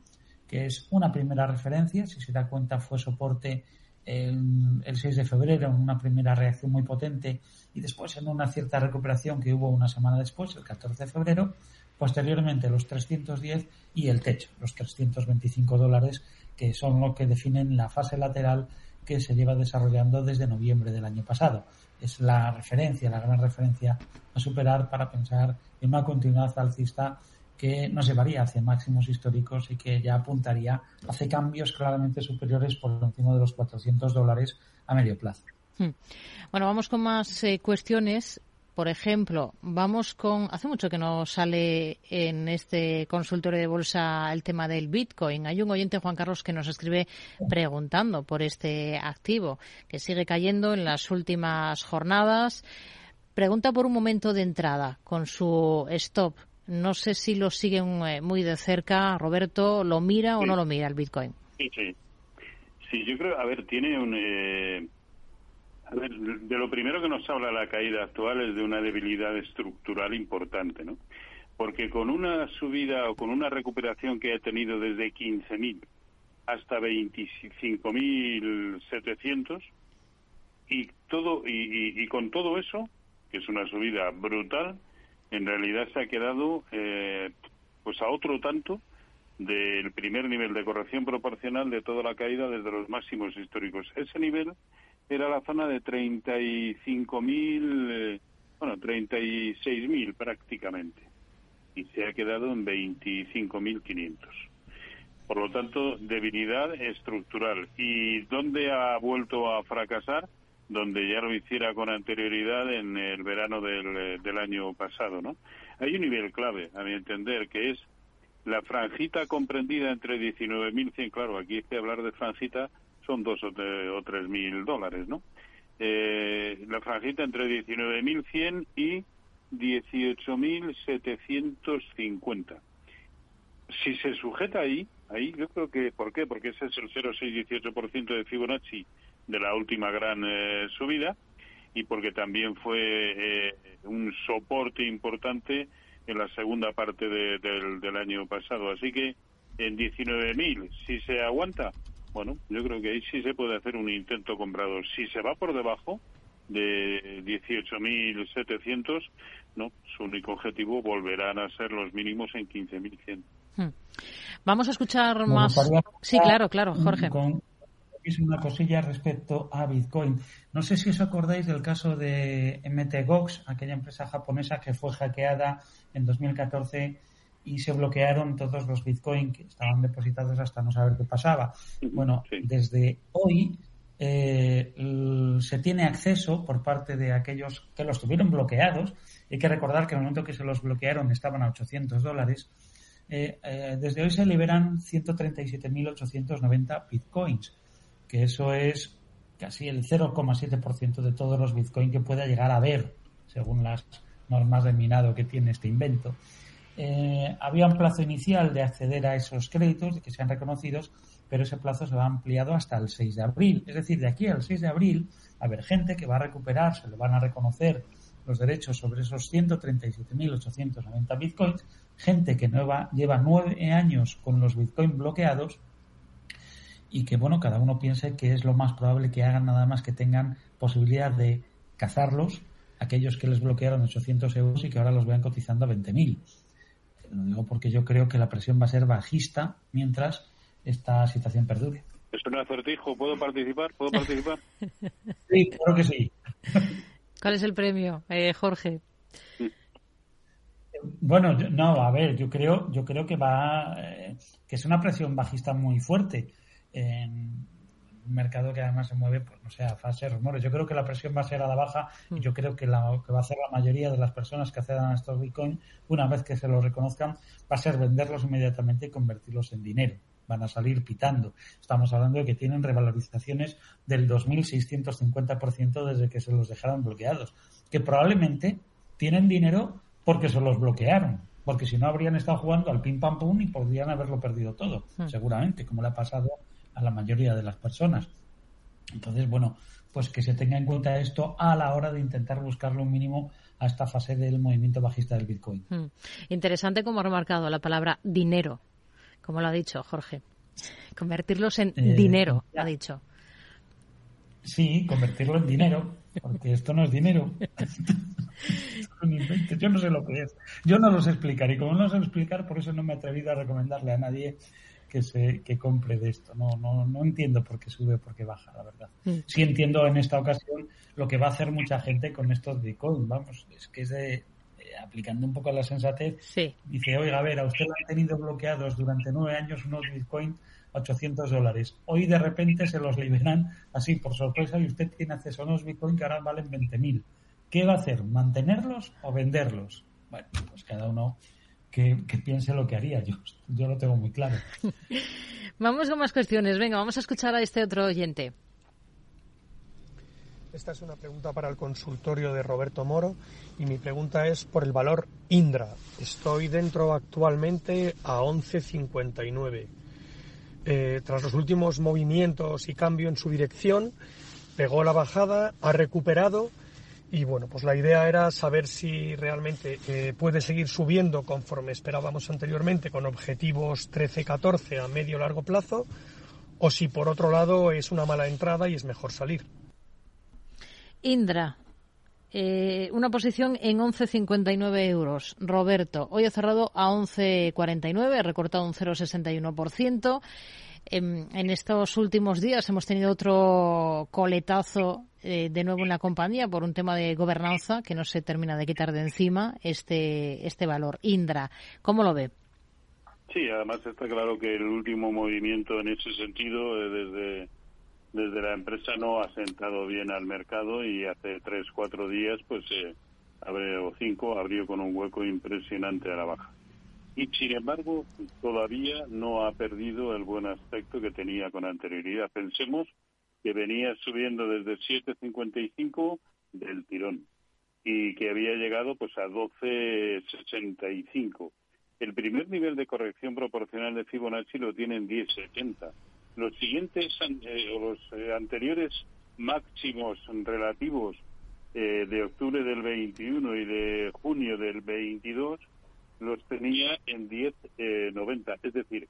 Speaker 14: que es una primera referencia, si se da cuenta fue soporte el, el 6 de febrero en una primera reacción muy potente y después en una cierta recuperación que hubo una semana después, el 14 de febrero, posteriormente los 310 y el techo, los 325 dólares, que son lo que definen la fase lateral que se lleva desarrollando desde noviembre del año pasado. Es la referencia, la gran referencia a superar para pensar en una continuidad alcista que nos llevaría hacia máximos históricos y que ya apuntaría hacia cambios claramente superiores por encima de los 400 dólares a medio plazo.
Speaker 12: Hmm. Bueno, vamos con más eh, cuestiones. Por ejemplo, vamos con. Hace mucho que no sale en este consultorio de bolsa el tema del Bitcoin. Hay un oyente, Juan Carlos, que nos escribe preguntando por este activo, que sigue cayendo en las últimas jornadas. Pregunta por un momento de entrada con su stop. No sé si lo siguen eh, muy de cerca. Roberto, ¿lo mira o no lo mira el Bitcoin?
Speaker 13: Sí, sí. Sí, yo creo, a ver, tiene un... eh, a ver, de lo primero que nos habla la caída actual es de una debilidad estructural importante, ¿no? Porque con una subida o con una recuperación que ha tenido desde 15.000 hasta 25.700 y todo y, y- y con todo eso, que es una subida brutal, en realidad se ha quedado eh, pues a otro tanto del primer nivel de corrección proporcional de toda la caída desde los máximos históricos. Ese nivel era la zona de 35.000, eh, bueno, 36.000 prácticamente. Y se ha quedado en 25.500. Por lo tanto, debilidad estructural. ¿Y dónde ha vuelto a fracasar? Donde ya lo hiciera con anterioridad en el verano del, eh, del año pasado, ¿no? Hay un nivel clave, a mi entender, que es la franjita comprendida entre 19.100, claro, aquí que hablar de franjita, son dos o, tre- o tres mil dólares, ¿no? Eh, la franjita entre 19.100 y 18.750. Si se sujeta ahí, ahí yo creo que, ¿por qué? Porque ese es el 0,618% de Fibonacci de la última gran eh, subida y porque también fue eh, un soporte importante en la segunda parte de- del, del año pasado. Así que en 19.000, si se aguanta, bueno, yo creo que ahí sí se puede hacer un intento comprador. Si se va por debajo de 18.700, no, su único objetivo volverán a ser los mínimos en 15.100.
Speaker 12: Hmm. Vamos a escuchar más. Sí, claro, claro, Jorge.
Speaker 14: Con, es una cosilla respecto a Bitcoin. No sé si os acordáis del caso de MT Gox, aquella empresa japonesa que fue hackeada en 2014 y se bloquearon todos los Bitcoin que estaban depositados hasta no saber qué pasaba. Bueno, desde hoy eh, se tiene acceso por parte de aquellos que los tuvieron bloqueados. Hay que recordar que en el momento que se los bloquearon estaban a 800 dólares. Eh, eh, desde hoy se liberan 137.890 bitcoins, que eso es casi el 0,7% de todos los bitcoins que pueda llegar a haber, según las normas de minado que tiene este invento. había un plazo inicial de acceder a esos créditos, de que sean reconocidos, pero ese plazo se va ampliado hasta el 6 de abril. Es decir, de aquí al 6 de abril a haber gente que va a recuperar, se le van a reconocer los derechos sobre esos 137.890 bitcoins, gente que nueva, lleva nueve años con los bitcoins bloqueados y que, bueno, cada uno piense que es lo más probable que hagan nada más que tengan posibilidad de cazarlos, aquellos que les bloquearon 800 euros y que ahora los vean cotizando a 20.000. Lo digo porque yo creo que la presión va a ser bajista mientras esta situación perdure.
Speaker 13: Es un acertijo. ¿Puedo participar? ¿Puedo participar? <laughs>
Speaker 14: sí, claro que sí.
Speaker 12: ¿Cuál es el premio, eh, Jorge?
Speaker 14: Bueno, no, a ver, yo creo, yo creo que va, eh, que es una presión bajista muy fuerte en un mercado que además se mueve, pues no sé, a fase rumores. Yo creo que la presión va a ser a la baja y yo creo que lo que va a hacer la mayoría de las personas que accedan a estos bitcoins, una vez que se los reconozcan, va a ser venderlos inmediatamente y convertirlos en dinero van a salir pitando. Estamos hablando de que tienen revalorizaciones del 2.650% desde que se los dejaron bloqueados, que probablemente tienen dinero porque se los bloquearon, porque si no habrían estado jugando al pim pam pum y podrían haberlo perdido todo, hmm. seguramente, como le ha pasado a la mayoría de las personas. Entonces, bueno, pues que se tenga en cuenta esto a la hora de intentar buscarlo un mínimo a esta fase del movimiento bajista del Bitcoin. Hmm.
Speaker 12: Interesante como ha remarcado la palabra dinero como lo ha dicho Jorge. Convertirlos en eh, dinero, ha dicho.
Speaker 14: Sí, convertirlo en dinero, porque esto no es dinero. <laughs> Yo no sé lo que es. Yo no lo sé explicar y como no lo sé explicar, por eso no me he atrevido a recomendarle a nadie que se que compre de esto. No, no, no entiendo por qué sube o por qué baja, la verdad. Mm. Sí entiendo en esta ocasión lo que va a hacer mucha gente con estos bitcoins. Vamos, es que es de, aplicando un poco la sensatez, dice, oiga, a ver, a usted han tenido bloqueados durante nueve años unos Bitcoin 800 dólares. Hoy de repente se los liberan así por sorpresa y usted tiene acceso a unos Bitcoin que ahora valen 20.000. ¿Qué va a hacer? ¿Mantenerlos o venderlos? Bueno, pues cada uno que, piense lo que haría. Yo, yo lo tengo muy claro. <laughs>
Speaker 12: vamos con más cuestiones. Venga, vamos a escuchar a este otro oyente.
Speaker 27: Esta es una pregunta para el consultorio de Roberto Moro y mi pregunta es por el valor Indra. Estoy dentro actualmente a 11.59. Eh, tras los últimos movimientos y cambio en su dirección, pegó la bajada, ha recuperado y bueno, pues la idea era saber si realmente eh, puede seguir subiendo conforme esperábamos anteriormente con objetivos 13-14 a medio largo plazo o si por otro lado es una mala entrada y es mejor salir.
Speaker 12: Indra, eh, una posición en 11,59 euros. Roberto, hoy ha cerrado a 11,49, ha recortado un 0,61%. En, en, estos últimos días hemos tenido otro coletazo eh, de nuevo en la compañía por un tema de gobernanza que no se termina de quitar de encima este, este valor. Indra, ¿cómo lo ve?
Speaker 13: Sí, además está claro que el último movimiento en ese sentido, eh, desde desde la empresa no ha sentado bien al mercado y hace tres, cuatro días, pues eh, abrió, o cinco, abrió con un hueco impresionante a la baja. Y sin embargo, todavía no ha perdido el buen aspecto que tenía con anterioridad. Pensemos que venía subiendo desde 7.55 del tirón y que había llegado pues a 12.65. El primer nivel de corrección proporcional de Fibonacci lo tiene en 10.70 los siguientes eh, o los eh, anteriores máximos relativos eh, de octubre del 21 y de junio del 22 los tenía en 10.90. es decir,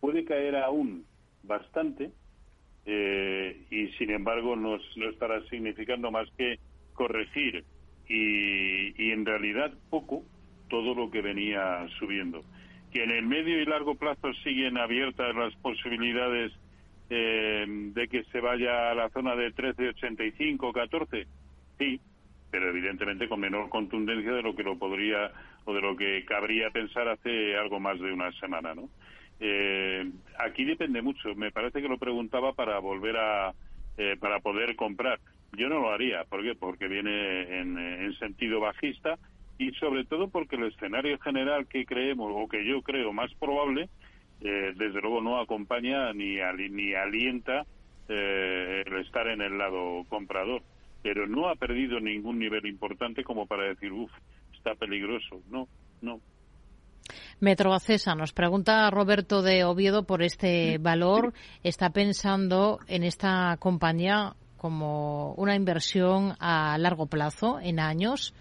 Speaker 13: puede caer aún bastante y sin embargo no, no estará significando más que corregir y, y en realidad poco todo lo que venía subiendo que en el medio y largo plazo siguen abiertas las posibilidades eh, de que se vaya a la zona de 13,85, 14, sí, pero evidentemente con menor contundencia de lo que lo podría o de lo que cabría pensar hace algo más de una semana, ¿no? Eh, aquí depende mucho. Me parece que lo preguntaba para volver a eh, para poder comprar. Yo no lo haría. ¿Por qué? Porque viene en, sentido bajista y sobre todo porque el escenario general que creemos o que yo creo más probable, eh, desde luego no acompaña ni, ni alienta el estar en el lado comprador. Pero no ha perdido ningún nivel importante como para decir, uff, está peligroso. No, no.
Speaker 12: Metrobacesa, nos pregunta Roberto de Oviedo por este valor. Está pensando en esta compañía como una inversión a largo plazo, en años.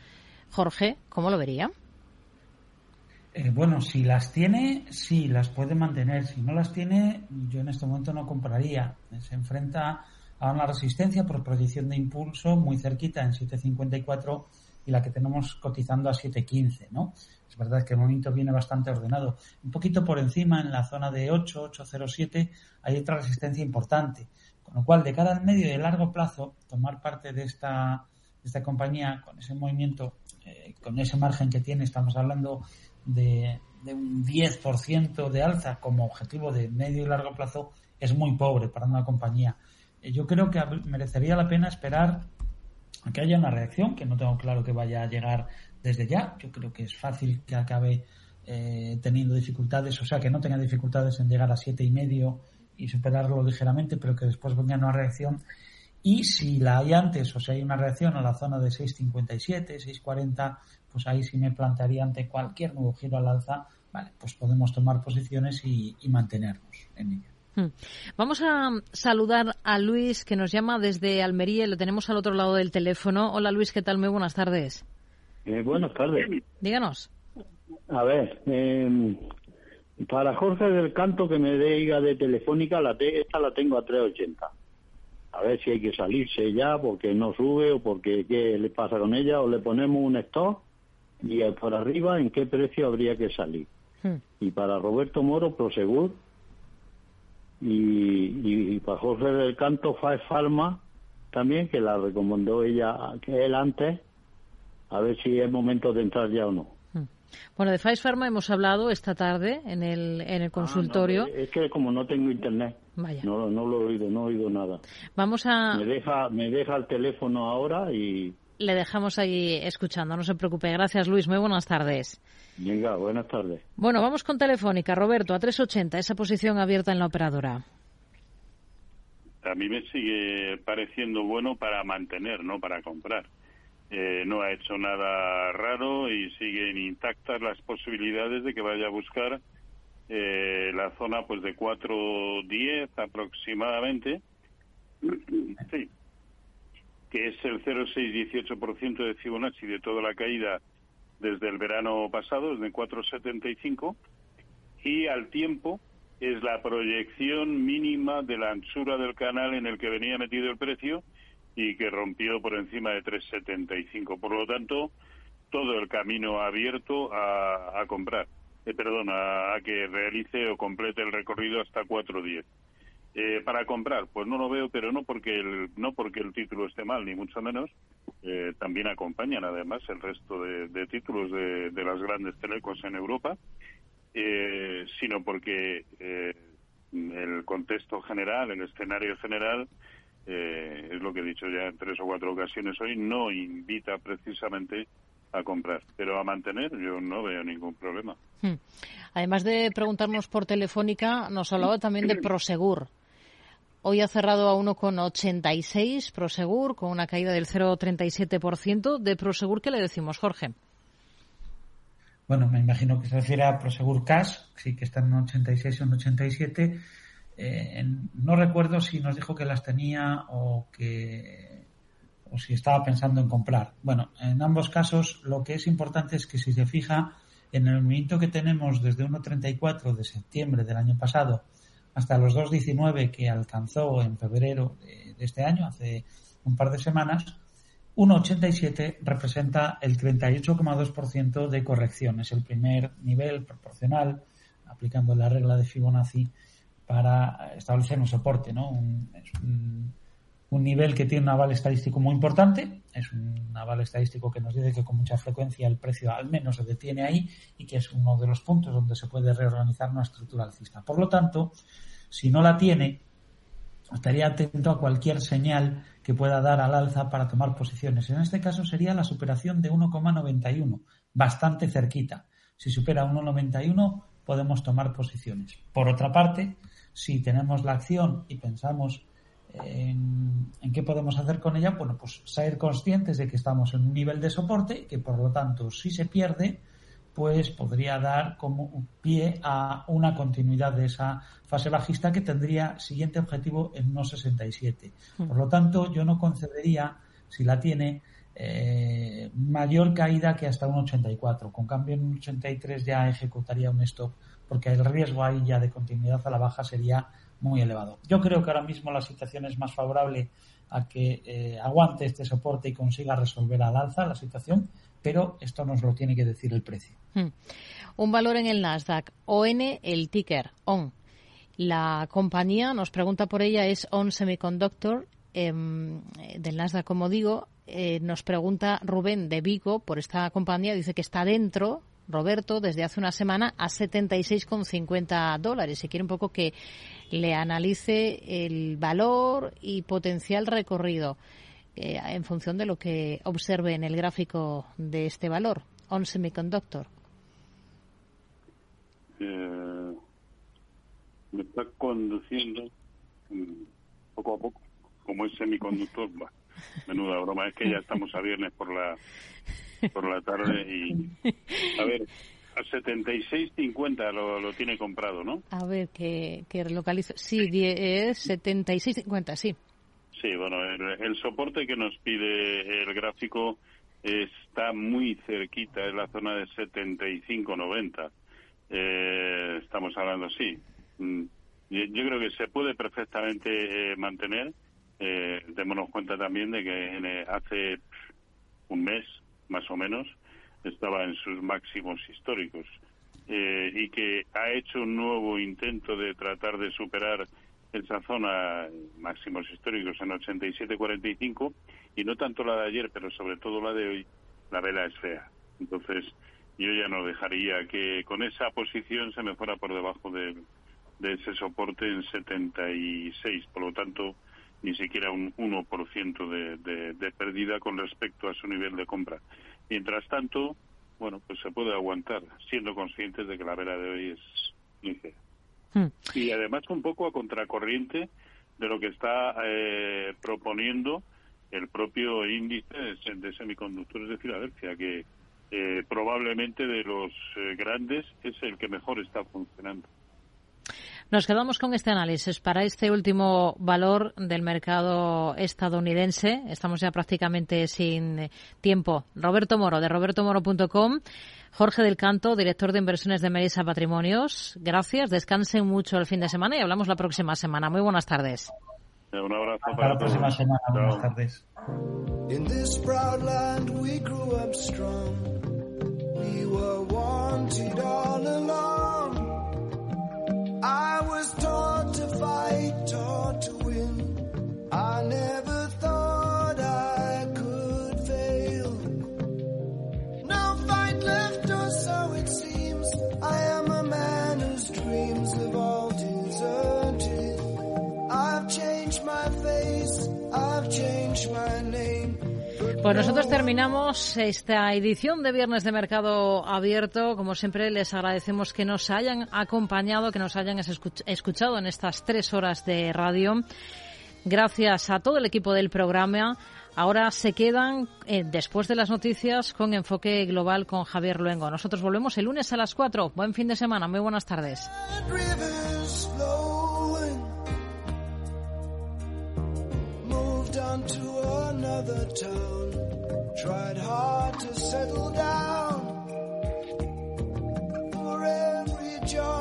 Speaker 12: Jorge, ¿cómo lo vería?
Speaker 14: Eh, bueno, si las tiene, sí, las puede mantener. Si no las tiene, yo en este momento no compraría. Se enfrenta a una resistencia por proyección de impulso muy cerquita en 754 y la que tenemos cotizando a 715, ¿no? Es verdad que el movimiento viene bastante ordenado. Un poquito por encima, en la zona de 8, 807, hay otra resistencia importante. Con lo cual, de cara al medio y largo plazo, tomar parte de esta, esta compañía con ese movimiento, eh, con ese margen que tiene, estamos hablando de, de un 10% de alza como objetivo de medio y largo plazo, es muy pobre para una compañía. Eh, yo creo que merecería la pena esperar que haya una reacción, que no tengo claro que vaya a llegar desde ya. Yo creo que es fácil que acabe eh, teniendo dificultades, o sea, que no tenga dificultades en llegar a siete y medio y superarlo ligeramente, pero que después venga una reacción. Y si la hay antes, o sea, hay una reacción a la zona de 6.57, 6.40, pues ahí sí me plantearía ante cualquier nuevo giro al alza, vale, pues podemos tomar posiciones y, mantenernos en ella.
Speaker 12: Hmm. Vamos a saludar a Luis, que nos llama desde Almería y lo tenemos al otro lado del teléfono. Hola Luis, ¿qué tal? Muy buenas tardes.
Speaker 28: Eh, buenas tardes.
Speaker 12: Díganos.
Speaker 28: A ver, eh, para Jorge del Canto que me diga de Telefónica, la esta la tengo a 380. A ver si hay que salirse ya porque no sube o porque qué le pasa con ella o le ponemos un stop y por arriba en qué precio habría que salir. Hmm. Y para Roberto Moro, Prosegur. Y, y, para Jorge del Canto, Fae Falma también, que la recomendó ella, que él antes, a ver si es momento de entrar ya o no. Hmm.
Speaker 12: Bueno, de Pfizer Pharma hemos hablado esta tarde en el, en el ah, consultorio.
Speaker 28: es que como no tengo internet, No, no lo he oído, no he oído nada.
Speaker 12: Vamos a...
Speaker 28: Me deja, me deja el teléfono ahora y...
Speaker 12: Le dejamos ahí escuchando, no se preocupe. Gracias, Luis. Muy buenas tardes.
Speaker 28: Venga, buenas tardes.
Speaker 12: Bueno, vamos con Telefónica. Roberto, a 380, esa posición abierta en la operadora.
Speaker 13: A mí me sigue pareciendo bueno para mantener, no para comprar. Eh, no ha hecho nada raro y siguen intactas las posibilidades de que vaya a buscar eh, la zona pues de 4.10 aproximadamente, <clears throat> sí, que es el 0,618% de Fibonacci de toda la caída desde el verano pasado, desde 4,75, y al tiempo es la proyección mínima de la anchura del canal en el que venía metido el precio y que rompió por encima de 3,75. Por lo tanto, todo el camino abierto a, comprar, eh, perdón, a, que realice o complete el recorrido hasta 4,10. Eh, para comprar, pues no lo veo, pero no porque el, no porque el título esté mal, ni mucho menos. Eh, también acompañan además el resto de, títulos de, de, las grandes telecos en Europa, eh, sino porque el contexto general, el escenario general, eh, es lo que he dicho ya en tres o cuatro ocasiones hoy, no invita precisamente a comprar, pero a mantener yo no veo ningún problema. Hmm.
Speaker 12: Además de preguntarnos por Telefónica, nos hablaba también de Prosegur. Hoy ha cerrado a 1,86 Prosegur, con una caída del 0,37%. De Prosegur, ¿qué le decimos, Jorge?
Speaker 14: Bueno, me imagino que se refiere a Prosegur Cash, sí que está en 1,86 o 1,87 eh, no recuerdo si nos dijo que las tenía o que o si estaba pensando en comprar. Bueno, en ambos casos lo que es importante es que si se fija en el movimiento que tenemos desde 1.34 de septiembre del año pasado hasta los 2.19 que alcanzó en febrero de, este año, hace un par de semanas, 1.87 representa el 38,2% de corrección. Es el primer nivel proporcional, aplicando la regla de Fibonacci, para establecer un soporte, ¿no? un nivel que tiene un aval estadístico muy importante. Es un aval estadístico que nos dice que con mucha frecuencia el precio al menos se detiene ahí y que es uno de los puntos donde se puede reorganizar una estructura alcista. Por lo tanto, si no la tiene, estaría atento a cualquier señal que pueda dar al alza para tomar posiciones. En este caso sería la superación de 1,91, bastante cerquita. Si supera 1,91 podemos tomar posiciones. Por otra parte, si tenemos la acción y pensamos en, qué podemos hacer con ella, bueno, pues ser conscientes de que estamos en un nivel de soporte que por lo tanto si se pierde, pues podría dar como pie a una continuidad de esa fase bajista que tendría siguiente objetivo en 1,67. Mm. Por lo tanto, yo no concedería, si la tiene, eh, mayor caída que hasta 1,84. Con cambio, en 1,83 ya ejecutaría un stop porque el riesgo ahí ya de continuidad a la baja sería muy elevado. Yo creo que ahora mismo la situación es más favorable a que eh, aguante este soporte y consiga resolver al alza la situación, pero esto nos lo tiene que decir el precio. Hmm.
Speaker 12: Un valor en el Nasdaq, ON, el ticker, ON. La compañía, nos pregunta por ella, es ON Semiconductor, em, del Nasdaq, como digo. Eh, nos pregunta Rubén de Vigo por esta compañía, dice que está dentro, Roberto, desde hace una semana a 76,50 dólares. Se quiere un poco que le analice el valor y potencial recorrido eh, en función de lo que observe en el gráfico de este valor, on semiconductor.
Speaker 13: Eh, me está conduciendo mm, poco a poco, como es semiconductor. <laughs> menuda broma, es que ya estamos a viernes por la por la tarde y a ver a 76.50 lo, lo tiene comprado, ¿no?
Speaker 12: A ver, que, que localizo. Sí, es 76.50, sí.
Speaker 13: Sí, bueno, el, soporte que nos pide el gráfico está muy cerquita, es la zona de 75.90. Eh, estamos hablando así. Mm, yo creo que se puede perfectamente eh, mantener. Eh, démonos cuenta también de que eh, hace un mes, más o menos, estaba en sus máximos históricos eh, y que ha hecho un nuevo intento de tratar de superar esa zona máximos históricos en 87-45 y no tanto la de ayer, pero sobre todo la de hoy, la vela es fea. Entonces, yo ya no dejaría que con esa posición se me fuera por debajo de, de ese soporte en 76. Por lo tanto, ni siquiera un 1% de, de, de pérdida con respecto a su nivel de compra. Mientras tanto, bueno, pues se puede aguantar, siendo conscientes de que la vela de hoy es fea. Hmm. Y además un poco a contracorriente de lo que está eh, proponiendo el propio índice de semiconductores de Filadelfia, que eh, probablemente de los eh, grandes es el que mejor está funcionando.
Speaker 12: Nos quedamos con este análisis para este último valor del mercado estadounidense. Estamos ya prácticamente sin tiempo. Roberto Moro, de robertomoro.com. Jorge del Canto, director de inversiones de Merisa Patrimonios. Gracias. Descansen mucho el fin de semana y hablamos la próxima semana. Muy buenas tardes.
Speaker 13: Un abrazo
Speaker 14: para la próxima semana. Buenas tardes. I was taught to fight, taught to win. I never thought I could fail. No fight left, or so it seems. I am a man whose dreams have all deserted. I've changed my face, I've changed my name. Pues nosotros terminamos esta edición de Viernes de Mercado Abierto. Como siempre, les agradecemos que nos hayan acompañado, que nos hayan escuchado en estas tres horas de radio. Gracias a todo el equipo del programa. Ahora se quedan, eh, después de las noticias, con enfoque global con Javier Luengo. Nosotros volvemos el lunes a las cuatro. Buen fin de semana. Muy buenas tardes. Tried hard to settle down for every job.